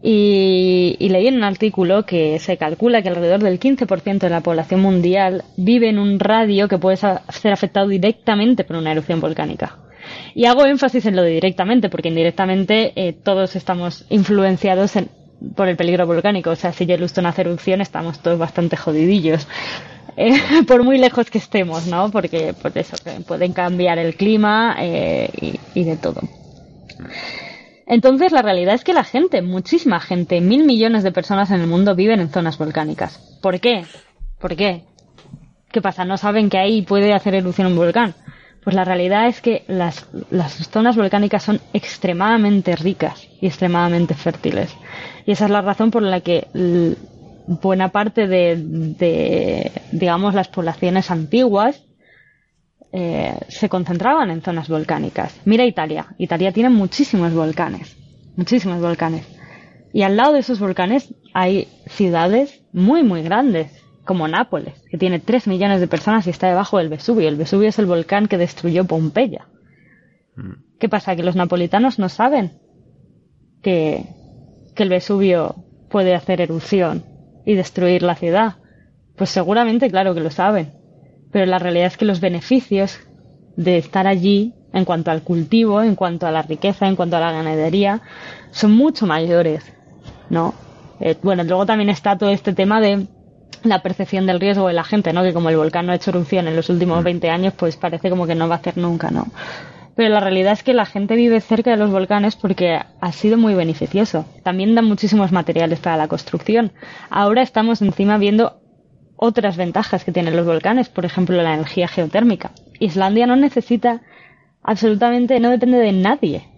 Y, y leí en un artículo que se calcula que alrededor del 15% de la población mundial vive en un radio que puede ser afectado directamente por una erupción volcánica. Y hago énfasis en lo de directamente, porque indirectamente eh, todos estamos influenciados en- por el peligro volcánico. O sea, si Yellowstone hace erupción, estamos todos bastante jodidillos. Eh, por muy lejos que estemos, ¿no? Porque, por eso, pueden cambiar el clima eh, y de todo. Entonces, la realidad es que la gente, muchísima gente, mil millones de personas en el mundo viven en zonas volcánicas. ¿Por qué? ¿Por qué? ¿Qué pasa? ¿No saben que ahí puede hacer erupción un volcán? Pues la realidad es que las, las zonas volcánicas son extremadamente ricas y extremadamente fértiles. Y esa es la razón por la que buena parte de, de, digamos, las poblaciones antiguas eh, se concentraban en zonas volcánicas. Mira Italia. Italia tiene muchísimos volcanes. Muchísimos volcanes. Y al lado de esos volcanes hay ciudades muy, muy grandes, como Nápoles, que tiene 3 millones de personas y está debajo del Vesubio. El Vesubio es el volcán que destruyó Pompeya. ¿Qué pasa? Que los napolitanos no saben que, que el Vesubio puede hacer erupción y destruir la ciudad. Pues seguramente, claro que lo saben. Pero la realidad es que los beneficios de estar allí, en cuanto al cultivo, en cuanto a la riqueza, en cuanto a la ganadería, son mucho mayores, ¿no? Eh, bueno, luego también está todo este tema de la percepción del riesgo de la gente, ¿no? Que como el volcán no ha hecho erupción en los últimos 20 años, pues parece como que no va a hacer nunca, ¿no? Pero la realidad es que la gente vive cerca de los volcanes porque ha sido muy beneficioso. También dan muchísimos materiales para la construcción. Ahora estamos encima viendo otras ventajas que tienen los volcanes, por ejemplo la energía geotérmica. Islandia no necesita absolutamente, no depende de nadie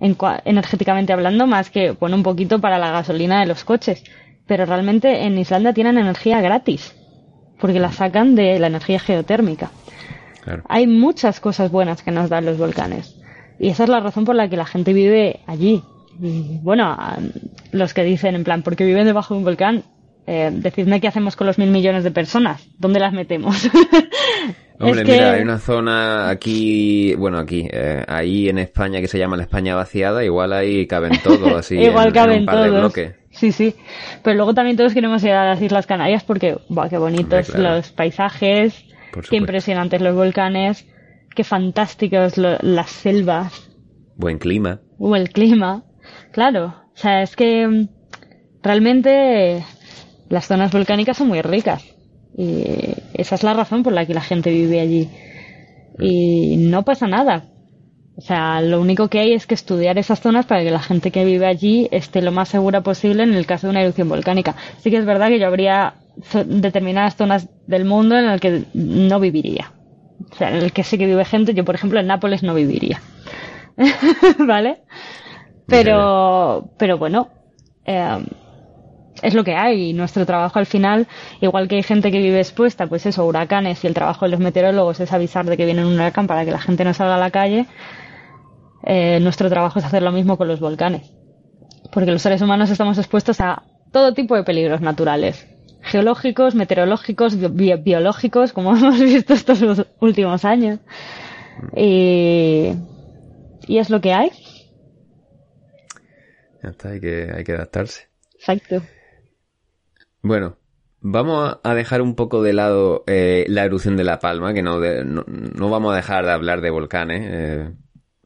en energéticamente hablando, más que, bueno, un poquito para la gasolina de los coches. Pero realmente en Islandia tienen energía gratis, porque la sacan de la energía geotérmica. Hay muchas cosas buenas que nos dan los volcanes. Y esa es la razón por la que la gente vive allí. Y, bueno, los que dicen en plan, porque viven debajo de un volcán, eh, decidme qué hacemos con los mil millones de personas. ¿Dónde las metemos? Hombre, mira, hay una zona aquí, bueno, aquí, eh, ahí en España que se llama la España vaciada, igual ahí caben todos, así, igual en, caben un par de bloques. Sí, sí. Pero luego también todos queremos ir a las Islas Canarias porque, ¡buah, qué bonitos los paisajes, qué impresionantes los volcanes, qué fantásticos las selvas. Buen clima. O el clima. Claro. O sea, es que mm, realmente las zonas volcánicas son muy ricas. Y esa es la razón por la que la gente vive allí. Y no pasa nada. O sea, lo único que hay es que estudiar esas zonas para que la gente que vive allí esté lo más segura posible en el caso de una erupción volcánica. Sí que es verdad que yo habría determinadas zonas del mundo en las que no viviría. O sea, en el que sí que vive gente, yo por ejemplo en Nápoles no viviría. ¿Vale? Pero, pero bueno, eh, es lo que hay. Nuestro trabajo al final, igual que hay gente que vive expuesta, pues eso, huracanes, y el trabajo de los meteorólogos es avisar de que viene un huracán para que la gente no salga a la calle, eh, nuestro trabajo es hacer lo mismo con los volcanes. Porque los seres humanos estamos expuestos a todo tipo de peligros naturales. Geológicos, meteorológicos, biológicos, como hemos visto estos últimos años. Y, y es lo que hay. Ya está, hay que, hay que adaptarse. Exacto. Bueno, vamos a dejar un poco de lado eh, la erupción de La Palma, que no, no, vamos a dejar de hablar de volcanes, eh,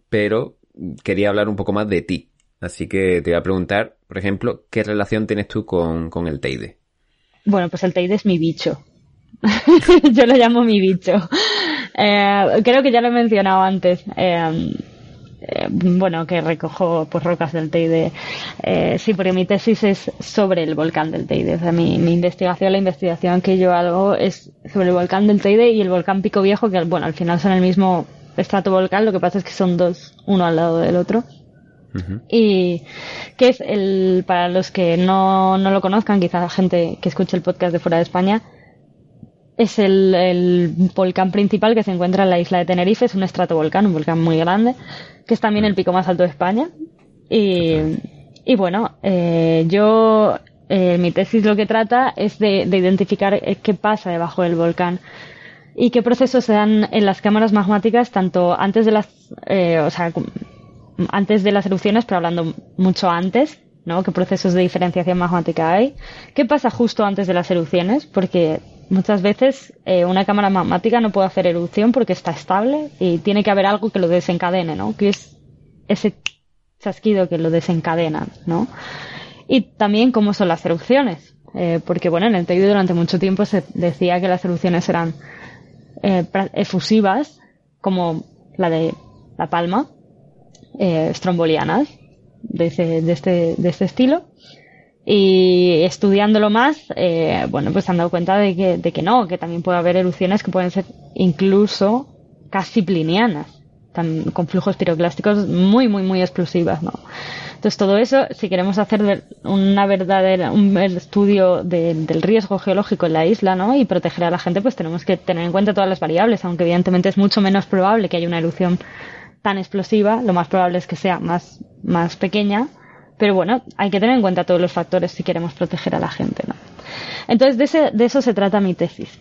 pero quería hablar un poco más de ti. Así que te voy a preguntar, por ejemplo, ¿qué relación tienes tú con, con el Teide? Bueno, pues el Teide es mi bicho. Yo lo llamo mi bicho. Eh, creo que ya lo he mencionado antes. Eh, bueno, que recojo pues rocas del Teide. Eh, sí, porque mi tesis es sobre el volcán del Teide. O sea, mi, investigación, la investigación que yo hago es sobre el volcán del Teide y el volcán Pico Viejo, que bueno, al final son el mismo estrato volcán, lo que pasa es que son dos, uno al lado del otro. Y que es el, para los que no, no lo conozcan, quizá gente que escuche el podcast de fuera de España, es el, el, volcán principal que se encuentra en la isla de Tenerife, es un estratovolcán, un volcán muy grande, que es también el pico más alto de España. Y, y bueno, eh, yo, eh, mi tesis lo que trata es de, de, identificar eh, qué pasa debajo del volcán y qué procesos se dan en las cámaras magmáticas tanto antes de las, eh, o sea, antes de las erupciones, pero hablando mucho antes, ¿no? ¿Qué procesos de diferenciación magmática hay? ¿Qué pasa justo antes de las erupciones? Porque muchas veces eh, una cámara magmática no puede hacer erupción porque está estable y tiene que haber algo que lo desencadene, ¿no? Que es ese chasquido que lo desencadena, ¿no? Y también cómo son las erupciones. Eh, porque, bueno, en el Teide durante mucho tiempo se decía que las erupciones eran eh, efusivas, como la de La Palma, estrombolianas, de, de, este, de este estilo. Y estudiándolo más, eh, bueno, pues se han dado cuenta de que, de que no, que también puede haber erupciones que pueden ser incluso casi plinianas, con flujos piroclásticos muy, muy, muy explosivas, ¿no? Entonces todo eso, si queremos hacer una verdadera, un estudio del riesgo geológico en la isla, ¿no? Y proteger a la gente, pues tenemos que tener en cuenta todas las variables, aunque evidentemente es mucho menos probable que haya una erupción tan explosiva, lo más probable es que sea más, más pequeña, pero bueno, hay que tener en cuenta todos los factores si queremos proteger a la gente, ¿no? Entonces, de, eso se trata mi tesis.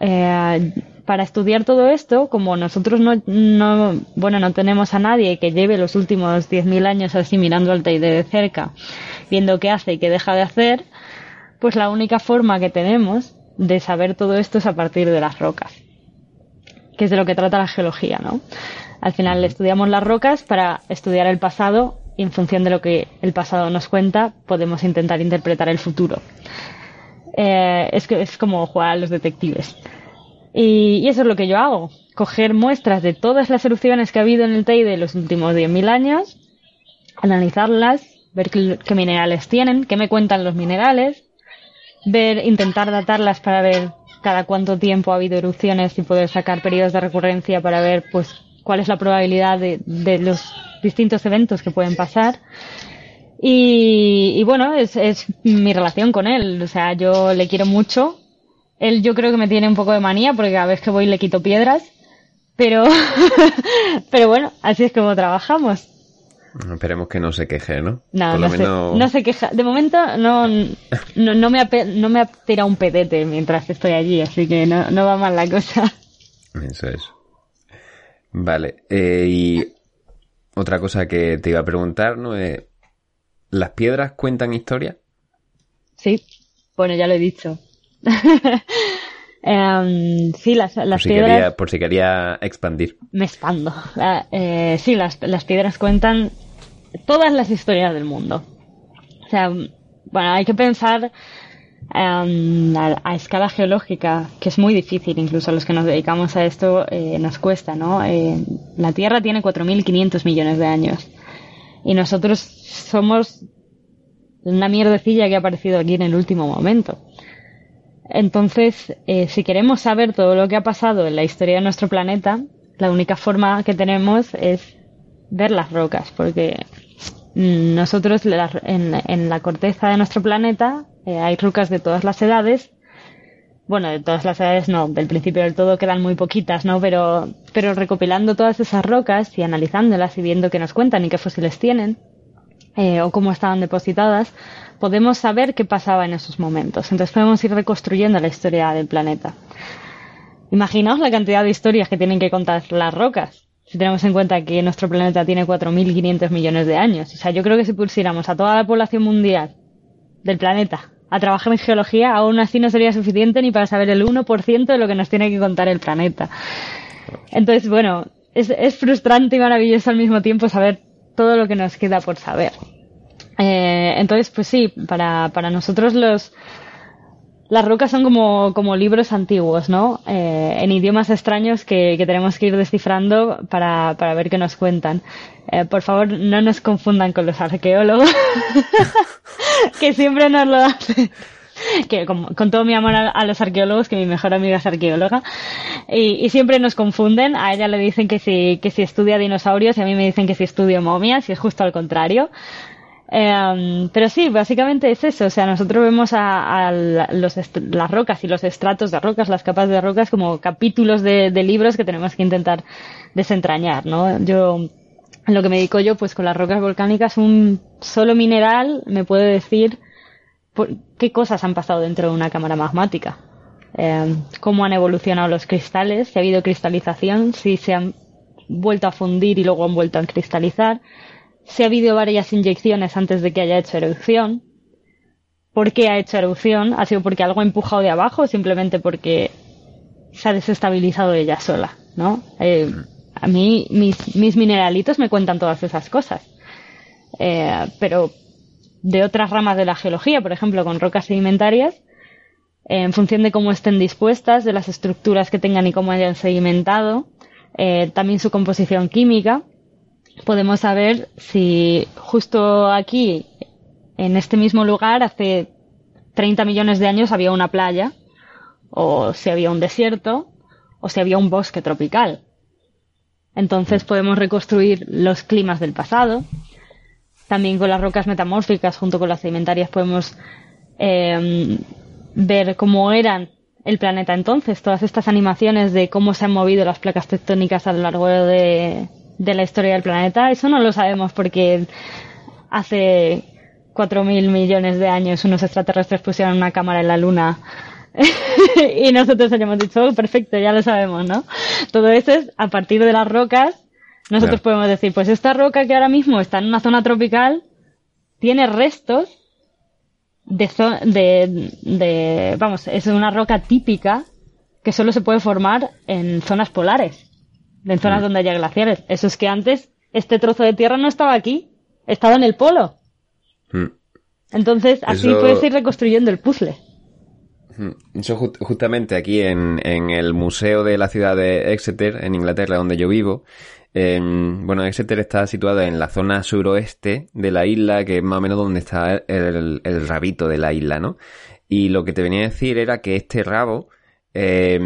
Eh, para estudiar todo esto, como nosotros no, no, bueno, no tenemos a nadie que lleve los últimos 10.000 años así mirando al Teide de cerca, viendo qué hace y qué deja de hacer, pues la única forma que tenemos de saber todo esto es a partir de las rocas, que es de lo que trata la geología, ¿no? Al final estudiamos las rocas para estudiar el pasado en función de lo que el pasado nos cuenta podemos intentar interpretar el futuro. Eh, es que es como jugar a los detectives. Y, y eso es lo que yo hago, coger muestras de todas las erupciones que ha habido en el Teide en los últimos 10.000 años, analizarlas, ver qué, qué minerales tienen, qué me cuentan los minerales, ver, intentar datarlas para ver cada cuánto tiempo ha habido erupciones y poder sacar periodos de recurrencia para ver pues cuál es la probabilidad de, de los distintos eventos que pueden pasar. Y, y bueno, es, es mi relación con él. O sea, yo le quiero mucho. Él yo creo que me tiene un poco de manía porque cada vez que voy le quito piedras. Pero, pero bueno, así es como trabajamos. Esperemos que no se queje, ¿no? No, Por lo no, se, menos... no se queja. De momento no, no, no me ha, pe- no me ha tirado un pedete mientras estoy allí, así que no, no va mal la cosa. Eso es. Vale. eh, y otra cosa que te iba a preguntar, ¿no? Eh, ¿Las piedras cuentan historia? Sí, bueno, ya lo he dicho. Em, sí, las, las por, si piedras... quería, por si quería expandir. Me expando. La- eh, sí, las, las piedras cuentan todas las historias del mundo. O sea, bueno, hay que pensar em, a, escala geológica, que es muy difícil, incluso a los que nos dedicamos a esto eh, nos cuesta, ¿no? Eh, la Tierra tiene 4.500 millones de años y nosotros somos una mierdecilla que ha aparecido aquí en el último momento. Entonces, eh, si queremos saber todo lo que ha pasado en la historia de nuestro planeta, la única forma que tenemos es ver las rocas, porque mm, nosotros en, en la corteza de nuestro planeta eh, hay rocas de todas las edades. Bueno, de todas las edades no, del principio del todo quedan muy poquitas, ¿no? Pero, pero recopilando todas esas rocas y analizándolas y viendo qué nos cuentan y qué fósiles tienen, eh, o cómo estaban depositadas, podemos saber qué pasaba en esos momentos. Entonces podemos ir reconstruyendo la historia del planeta. Imaginaos la cantidad de historias que tienen que contar las rocas. Si tenemos en cuenta que nuestro planeta tiene 4.500 millones de años. O sea, yo creo que si pusiéramos a toda la población mundial del planeta a trabajar en geología, aún así no sería suficiente ni para saber el 1% de lo que nos tiene que contar el planeta. Entonces, bueno, es, es frustrante y maravilloso al mismo tiempo saber todo lo que nos queda por saber. Eh, entonces, pues sí, para, para nosotros los, las rocas son como, como libros antiguos, ¿no? Eh, en idiomas extraños que, que tenemos que ir descifrando para, para ver qué nos cuentan. Eh, por favor, no nos confundan con los arqueólogos, que siempre nos lo hacen. Que con, con todo mi amor a, a los arqueólogos, que mi mejor amiga es arqueóloga, y, y siempre nos confunden. A ella le dicen que si, que si estudia dinosaurios y a mí me dicen que si estudio momias y es justo al contrario. Eh, pero sí, básicamente es eso. O sea, nosotros vemos a, a los las rocas y los estratos de rocas, las capas de rocas, como capítulos de, libros que tenemos que intentar desentrañar, ¿no? Yo, lo que me dedico yo, pues con las rocas volcánicas, un solo mineral me puede decir por- qué cosas han pasado dentro de una cámara magmática. Eh, cómo han evolucionado los cristales, si ha habido cristalización, si se han vuelto a fundir y luego han vuelto a cristalizar, si ha habido varias inyecciones antes de que haya hecho erupción. ¿Por qué ha hecho erupción? ¿Ha sido porque algo ha empujado de abajo o simplemente porque se ha desestabilizado ella sola? ¿no? Eh, a mí mis, mineralitos me cuentan todas esas cosas. Eh, pero de otras ramas de la geología, por ejemplo, con rocas sedimentarias, en función de cómo estén dispuestas, de las estructuras que tengan y cómo hayan sedimentado, eh, también su composición química, podemos saber si justo aquí, en este mismo lugar, hace 30 millones de años había una playa, o si había un desierto, o si había un bosque tropical. Entonces podemos reconstruir los climas del pasado. También con las rocas metamórficas, junto con las sedimentarias, podemos eh, ver cómo eran el planeta entonces, todas estas animaciones de cómo se han movido las placas tectónicas a lo largo de, de la historia del planeta, eso no lo sabemos porque hace 4.000 millones de años unos extraterrestres pusieron una cámara en la luna y nosotros hayamos dicho, oh, perfecto, ya lo sabemos, ¿no? Todo eso es a partir de las rocas. Nosotros Claro. podemos decir, pues esta roca que ahora mismo está en una zona tropical tiene restos de, de, de, vamos, es una roca típica que solo se puede formar en zonas polares, en zonas donde haya glaciares. Eso es que antes este trozo de tierra no estaba aquí, estaba en el polo. Mm. Entonces, así Eso- puedes ir reconstruyendo el puzzle. Mm, Eso ju- justamente aquí en, en el museo de la ciudad de Exeter, en Inglaterra, donde yo vivo. en- bueno, Exeter está situado en la zona suroeste de la isla, que es más o menos donde está el, el rabito de la isla, ¿no? Y lo que te venía a decir era que este rabo eh,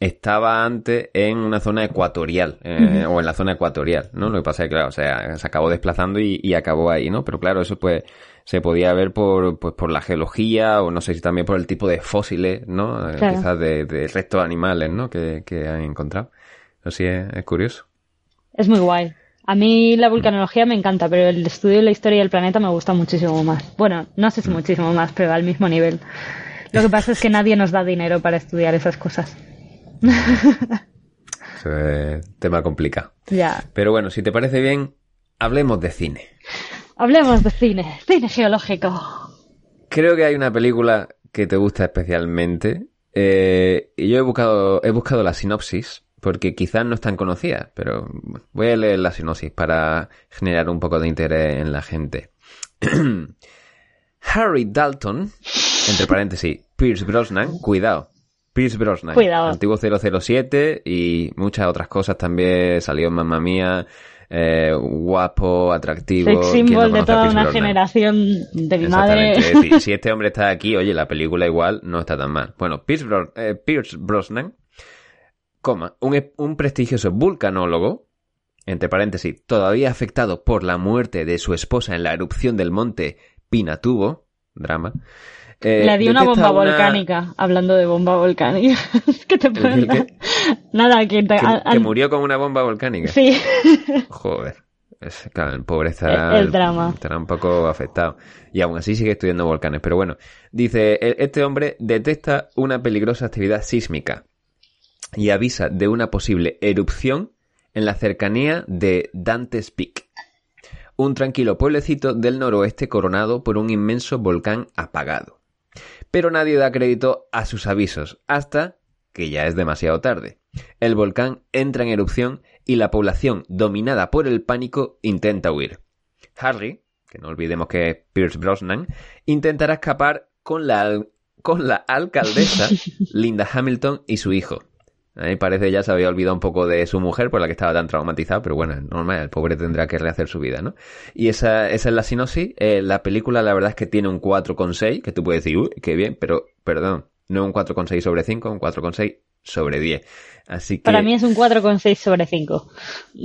estaba antes en una zona ecuatorial, eh, o en la zona ecuatorial, ¿no? Lo que pasa es que, claro, o sea, se acabó desplazando y, y acabó ahí, ¿no? Pero claro, eso pues se podía ver por, pues, por la geología o no sé si también por el tipo de fósiles, ¿no? Eh, Claro. Quizás de, de restos animales, ¿no? Que, que han encontrado. Así es, es curioso. Es muy guay. A mí la vulcanología me encanta, pero el estudio de la historia del planeta me gusta muchísimo más. Bueno, no sé si muchísimo más, pero al mismo nivel. Lo que pasa es que nadie nos da dinero para estudiar esas cosas. Tema complicado. ya. Pero bueno, si te parece bien, hablemos de cine. Hablemos de cine, cine geológico. Creo que hay una película que te gusta especialmente. eh, y yo he buscado, he buscado la sinopsis, porque quizás no es tan conocida, pero voy a leer la sinopsis para generar un poco de interés en la gente. Harry Dalton, entre paréntesis, Pierce Brosnan, cuidado. Pierce Brosnan, Cuidado. antiguo 007 y muchas otras cosas también. Salió en Mamma Mía, eh, guapo, atractivo. Sex ¿quién no symbol de toda una Brosnan? generación de mi madre. Si, si este hombre está aquí, oye, la película igual no está tan mal. Bueno, Pierce, Bro- eh, Pierce Brosnan, coma, un, e- un prestigioso vulcanólogo, entre paréntesis, todavía afectado por la muerte de su esposa en la erupción del monte Pinatubo, drama. Eh, Le di una bomba una- volcánica, hablando de bomba volcánica. Que te ¿El puedo- qué? Nada, que, te- Que, al- que al- murió con una bomba volcánica. Sí. Joder. Es- claro, el pobre estará, El- el drama. estará un poco afectado. Y aún así sigue estudiando volcanes. Pero bueno, dice, "E- este hombre detecta una peligrosa actividad sísmica y avisa de una posible erupción en la cercanía de Dante's Peak. Un tranquilo pueblecito del noroeste coronado por un inmenso volcán apagado. Pero nadie da crédito a sus avisos hasta que ya es demasiado tarde. El volcán entra en erupción y la población, dominada por el pánico, intenta huir. Harry, que no olvidemos que es Pierce Brosnan, intentará escapar con la, con la alcaldesa Linda Hamilton y su hijo. Ahí parece ya se había olvidado un poco de su mujer por la que estaba tan traumatizado, pero bueno, normal, el pobre tendrá que rehacer su vida, ¿no? Y esa, esa es la sinopsis. Eh, la película la verdad es que tiene un 4,6, que tú puedes decir, uy, qué bien, pero perdón, no un 4,6 sobre 5, un 4,6 sobre 10. Así que... Para mí es un 4,6 sobre 5.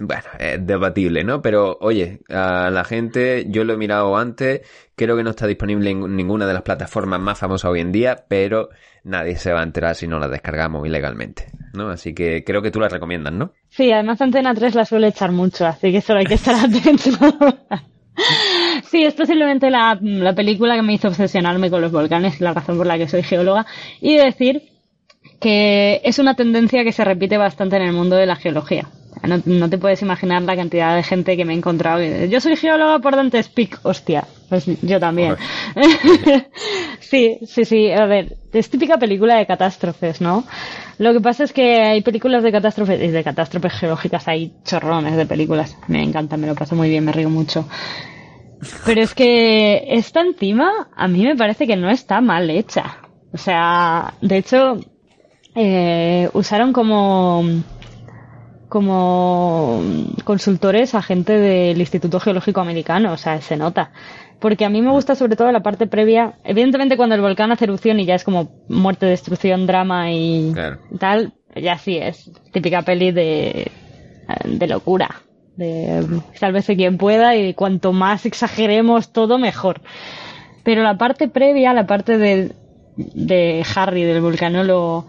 Bueno, es debatible, ¿no? Pero oye, a la gente, yo lo he mirado antes, creo que no está disponible en ninguna de las plataformas más famosas hoy en día, pero nadie se va a enterar si no la descargamos ilegalmente, ¿no? Así que creo que tú la recomiendas, ¿no? Sí, además Antena 3 la suele echar mucho, así que solo hay que estar atento. Sí, es posiblemente la, la película que me hizo obsesionarme con los volcanes, la razón por la que soy geóloga, y decir que es una tendencia que se repite bastante en el mundo de la geología. No, no te puedes imaginar la cantidad de gente que me he encontrado. Yo soy geóloga por Dante's Peak, hostia. Pues yo también. sí, sí, sí. A ver, es típica película de catástrofes, ¿no? Lo que pasa es que hay películas de catástrofes, y de catástrofes geológicas, hay chorrones de películas. Me encanta, me lo paso muy bien, me río mucho. Pero es que esta encima, a mí me parece que no está mal hecha. O sea, de hecho, eh, usaron como como consultores a gente del Instituto Geológico Americano, o sea, se nota. Porque a mí me gusta sobre todo la parte previa, evidentemente cuando el volcán hace erupción y ya es como muerte, destrucción, drama y tal, ya sí es típica peli de, de locura, de sálvese quien pueda y cuanto más exageremos todo mejor. Pero la parte previa, la parte de, de Harry, del volcanólogo,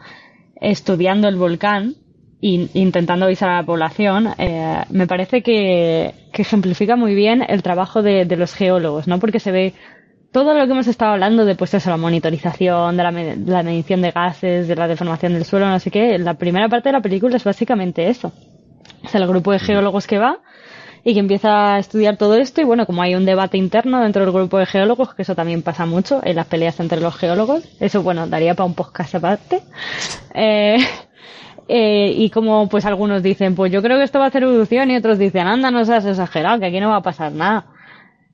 estudiando el volcán, e intentando avisar a la población, eh, me parece que, que, ejemplifica muy bien el trabajo de, los geólogos, ¿no? Porque se ve todo lo que hemos estado hablando de pues eso, la monitorización, de la, de la medición de gases, de la deformación del suelo, no sé qué. La primera parte de la película es básicamente eso. Es el grupo de geólogos que va y que empieza a estudiar todo esto y bueno, como hay un debate interno dentro del grupo de geólogos, que eso también pasa mucho en las peleas entre los geólogos, eso bueno, daría para un podcast aparte. Eh, eh, y como pues algunos dicen, pues yo creo que esto va a hacer erupción y otros dicen, anda, no seas exagerado, que aquí no va a pasar nada.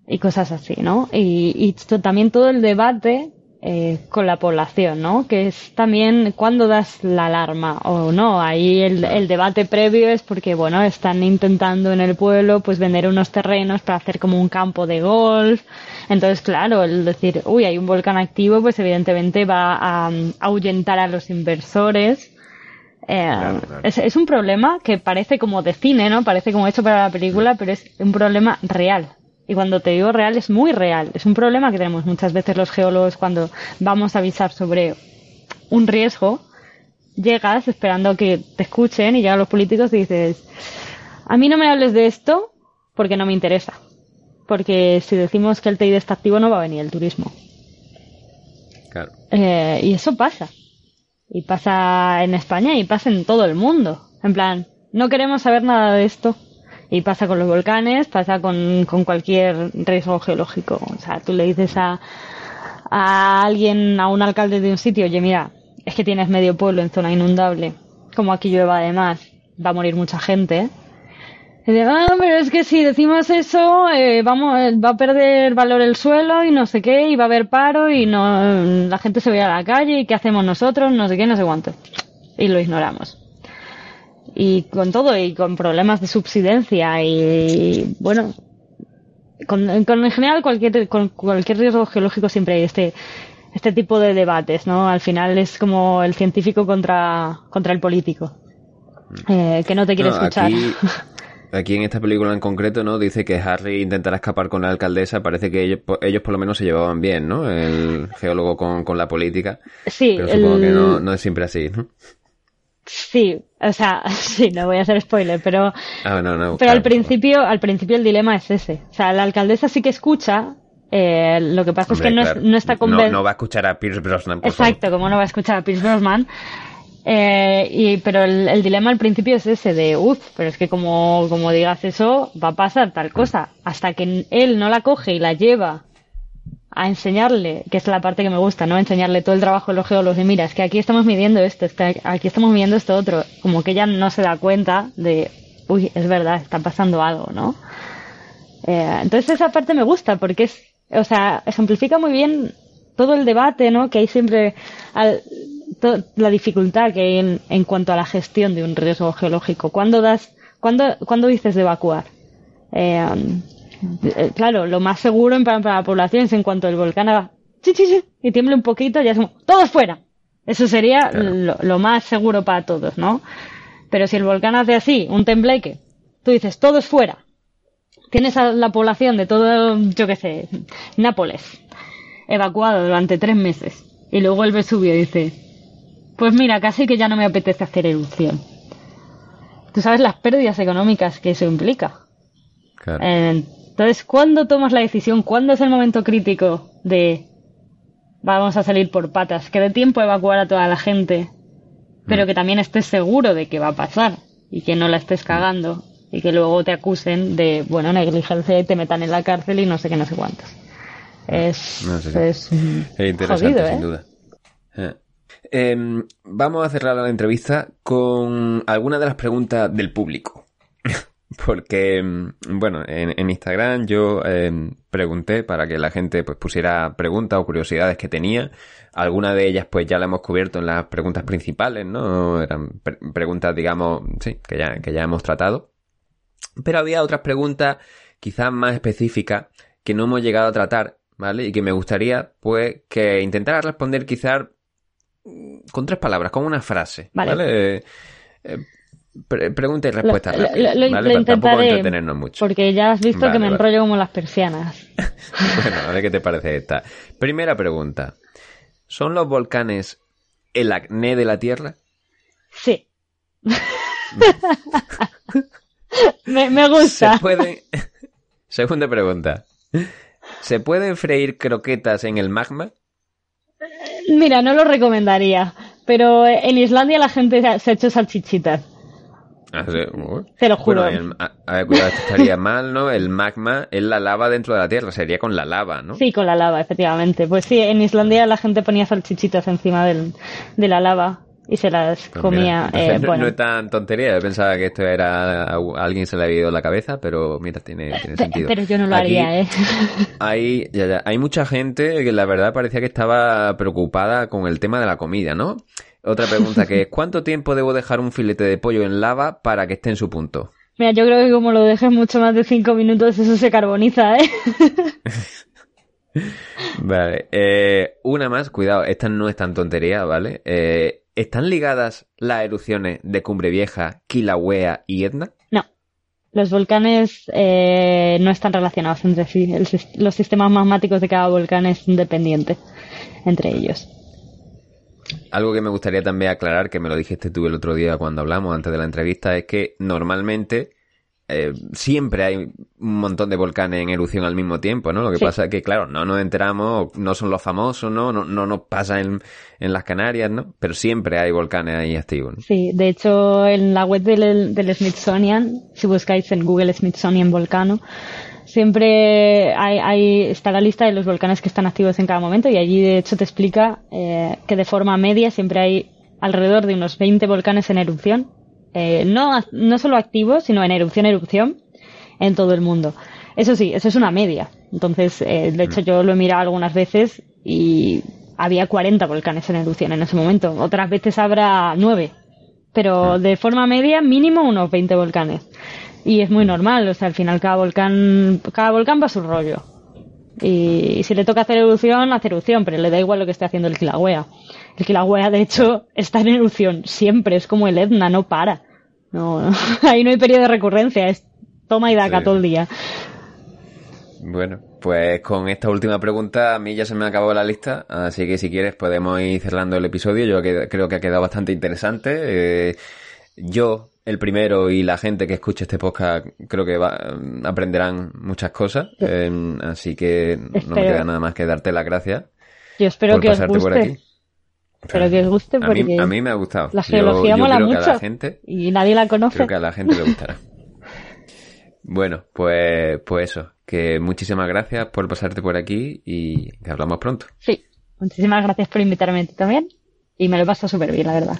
Y cosas así, ¿no? Y, y también todo el debate eh, con la población, ¿no? Que es también cuando das la alarma o no. Ahí el, el, debate previo es porque, bueno, están intentando en el pueblo pues vender unos terrenos para hacer como un campo de golf. Entonces, claro, el decir, uy, hay un volcán activo, pues evidentemente va a, ahuyentar a los inversores. Eh, Es, es un problema que parece como de cine, ¿no? Parece como hecho para la película, pero es un problema real. Y cuando te digo real, es muy real. Es un problema que tenemos muchas veces los geólogos cuando vamos a avisar sobre un riesgo. Llegas esperando que te escuchen y llegan los políticos y dices, a mí no me hables de esto porque no me interesa. Porque si decimos que el TID está activo no va a venir el turismo. Claro. Eh, y eso pasa. Y pasa en España y pasa en todo el mundo. En plan, no queremos saber nada de esto. Y pasa con los volcanes, pasa con, con cualquier riesgo geológico. O sea, tú le dices a, a alguien, a un alcalde de un sitio, oye, mira, es que tienes medio pueblo en zona inundable, como aquí llueva además, va a morir mucha gente. Y dice, ah, pero es que si decimos eso, eh, vamos, va a perder valor el suelo y no sé qué, y va a haber paro y no, la gente se va a la calle y qué hacemos nosotros, no sé qué, no sé cuánto. Y lo ignoramos y con todo y con problemas de subsidencia y, bueno con, con, en general cualquier con cualquier riesgo geológico siempre hay este este tipo de debates no al final es como el científico contra contra el político. Eh, que no te quiere no, escuchar. aquí, aquí en esta película en concreto no dice que Harry intentará escapar con la alcaldesa. Parece que ellos, ellos por lo menos se llevaban bien no el geólogo con, con la política. Sí pero supongo el... que no, no es siempre así no Sí, o sea, sí, no voy a hacer spoiler, pero, ah, no, no, pero claro. al principio, al principio el dilema es ese. O sea, la alcaldesa sí que escucha, eh, lo que pasa Hombre, es que no, claro. es, no está convencida. No, no, va a escuchar a Pierce Brosnan. Por Exacto, favor. como no va a escuchar a Pierce Brosnan. Eh, y, pero el, el, dilema al principio es ese de, uff, pero es que como, como digas eso, va a pasar tal cosa. Hasta que él no la coge y la lleva a enseñarle, que es la parte que me gusta, ¿no? Enseñarle todo el trabajo de los geólogos y mira, es que aquí estamos midiendo esto, aquí estamos midiendo esto otro. Como que ella no se da cuenta de, uy, es verdad, está pasando algo, ¿no? Eh, entonces esa parte me gusta porque es, o sea, ejemplifica muy bien todo el debate, ¿no? Que hay siempre la dificultad que hay en, en, cuanto a la gestión de un riesgo geológico. ¿Cuándo das, cuándo, cuándo dices de evacuar? Eh, claro, lo más seguro para, para, la población es en cuanto el volcán haga y tiemble un poquito, ya somos todos fuera. Eso sería claro. lo, lo, más seguro para todos, ¿no? Pero si el volcán hace así, un tembleque, tú dices todos fuera. Tienes a la población de todo, yo qué sé, Nápoles, evacuado durante tres meses. Y luego el Vesubio dice, pues mira, casi que ya no me apetece hacer erupción. Tú sabes las pérdidas económicas que eso implica. Claro. Eh, entonces, ¿cuándo tomas la decisión? ¿Cuándo es el momento crítico de vamos a salir por patas? Que dé tiempo a evacuar a toda la gente, pero Mm. que también estés seguro de que va a pasar y que no la estés cagando y que luego te acusen de, bueno, negligencia y te metan en la cárcel y no sé qué, no sé cuántos. Es, No sé es, Es interesante, jodido, sin ¿eh? duda. Eh. Em, vamos a cerrar la entrevista con algunas de las preguntas del público. Porque, em, bueno, en, en Instagram yo em, pregunté para que la gente pues pusiera preguntas o curiosidades que tenía. Algunas de ellas pues ya la hemos cubierto en las preguntas principales, ¿no? Eran pre- preguntas, digamos, sí, que ya, que ya hemos tratado. Pero había otras preguntas quizás más específicas que no hemos llegado a tratar, ¿vale? Y que me gustaría, pues, que intentara responder quizás mm, con tres palabras, con una frase, Vale. ¿vale? Eh, eh, pre- pregunta y respuesta Lo- rápida, lo- ¿vale? lo intentaré, entretenernos mucho. Porque ya has visto Vale, que me vale. enrollo como las persianas. Bueno, a ver qué te parece esta. Primera pregunta. ¿Son los volcanes el acné de la Tierra? Sí. me, me gusta. ¿Se pueden... Segunda pregunta. ¿Se pueden freír croquetas en el magma? Mira, no lo recomendaría. Pero en Islandia la gente se ha hecho salchichitas. Te lo juro. Bueno, el- a, a ver, cuidado, esto estaría mal, ¿no? El magma es la lava dentro de la Tierra, sería con la lava, ¿no? Sí, con la lava, efectivamente. Pues sí, en Islandia la gente ponía salchichitas encima del, de la lava. y se las Pues comía. mira, eh, no, bueno, no es tan tontería, yo pensaba que esto era a alguien se le había ido la cabeza, pero mira, tiene, tiene sentido. pero yo no lo Aquí haría, ¿eh? Hay, ya, ya, hay mucha gente que la verdad parecía que estaba preocupada con el tema de la comida, ¿no? Otra pregunta que es, ¿cuánto tiempo debo dejar un filete de pollo en lava para que esté en su punto? Mira, yo creo que como lo dejes mucho más de cinco minutos, eso se carboniza, ¿eh? Vale, eh, una más, cuidado, esta no es tan tontería, ¿vale? Eh, ¿Están ligadas las erupciones de Cumbre Vieja, Kilauea y Etna? No. Los volcanes eh, no están relacionados entre sí. El los sistemas magmáticos de cada volcán es independiente entre ellos. Algo que me gustaría también aclarar, que me lo dijiste tú el otro día cuando hablamos antes de la entrevista, es que normalmente eh, siempre hay un montón de volcanes en erupción al mismo tiempo, ¿no? Lo que Sí. pasa es que, claro, no nos enteramos, no son los famosos, ¿no? No, no nos pasa en, en las Canarias, ¿no? Pero siempre hay volcanes ahí activos, ¿no? Sí, de hecho, en la web del, del Smithsonian, si buscáis en Google Smithsonian Volcano, siempre hay, hay- está la lista de los volcanes que están activos en cada momento y allí, de hecho, te explica eh, que de forma media siempre hay alrededor de unos 20 volcanes en erupción. Eh, no, no solo activos, sino en erupción, erupción, en todo el mundo. Eso sí, eso es una media. Entonces, eh, de hecho, yo lo he mirado algunas veces y había 40 volcanes en erupción en ese momento. Otras veces habrá 9. Pero de forma media, mínimo unos 20 volcanes. Y es muy normal, o sea, al final cada volcán, cada volcán va a su rollo. Y si le toca hacer erupción, hace erupción, pero le da igual lo que esté haciendo el Kilauea. El Kilauea, de hecho, está en erupción siempre, es como el Etna, no para. No, ahí no hay periodo de recurrencia, es toma y daca Sí. todo el día. Bueno, pues con esta última pregunta a mí ya se me acabó la lista, así que si quieres podemos ir cerrando el episodio. Yo creo que ha quedado bastante interesante. Eh, yo, el primero y la gente que escuche este podcast creo que va- aprenderán muchas cosas, eh, así que no me queda nada más que darte las gracias Yo espero por que os pasarte por aquí. guste. Espero que os guste A porque mí, a mí me ha gustado. la geología yo mola creo que a la gente, y nadie la conoce. creo que a la gente le gustará. Bueno, pues, pues eso, que muchísimas gracias por pasarte por aquí y que hablamos pronto. Sí, muchísimas gracias por invitarme a ti también y me lo he pasado súper bien, la verdad.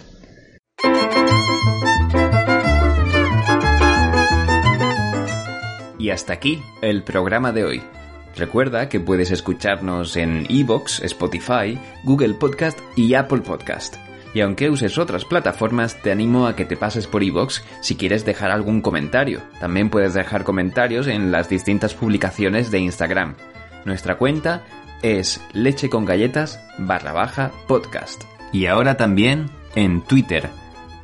Y hasta aquí el programa de hoy. Recuerda que puedes escucharnos en Evox, Spotify, Google Podcast y Apple Podcast. Y aunque uses otras plataformas, te animo a que te pases por Evox si quieres dejar algún comentario. También puedes dejar comentarios en las distintas publicaciones de Instagram. Nuestra cuenta es leche con galletas barra baja podcast. Y ahora también en Twitter,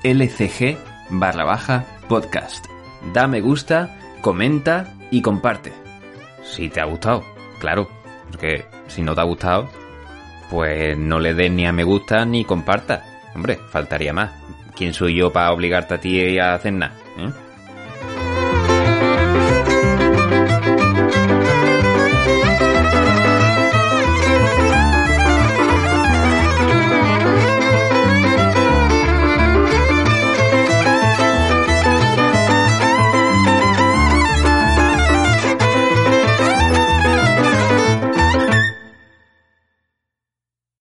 lcg barra baja podcast. Da me gusta, comenta y comparte. Si te ha gustado, claro, porque si no te ha gustado, pues no le des ni a me gusta ni comparta. Hombre, faltaría más. ¿Quién soy yo para obligarte a ti a hacer nada? eh?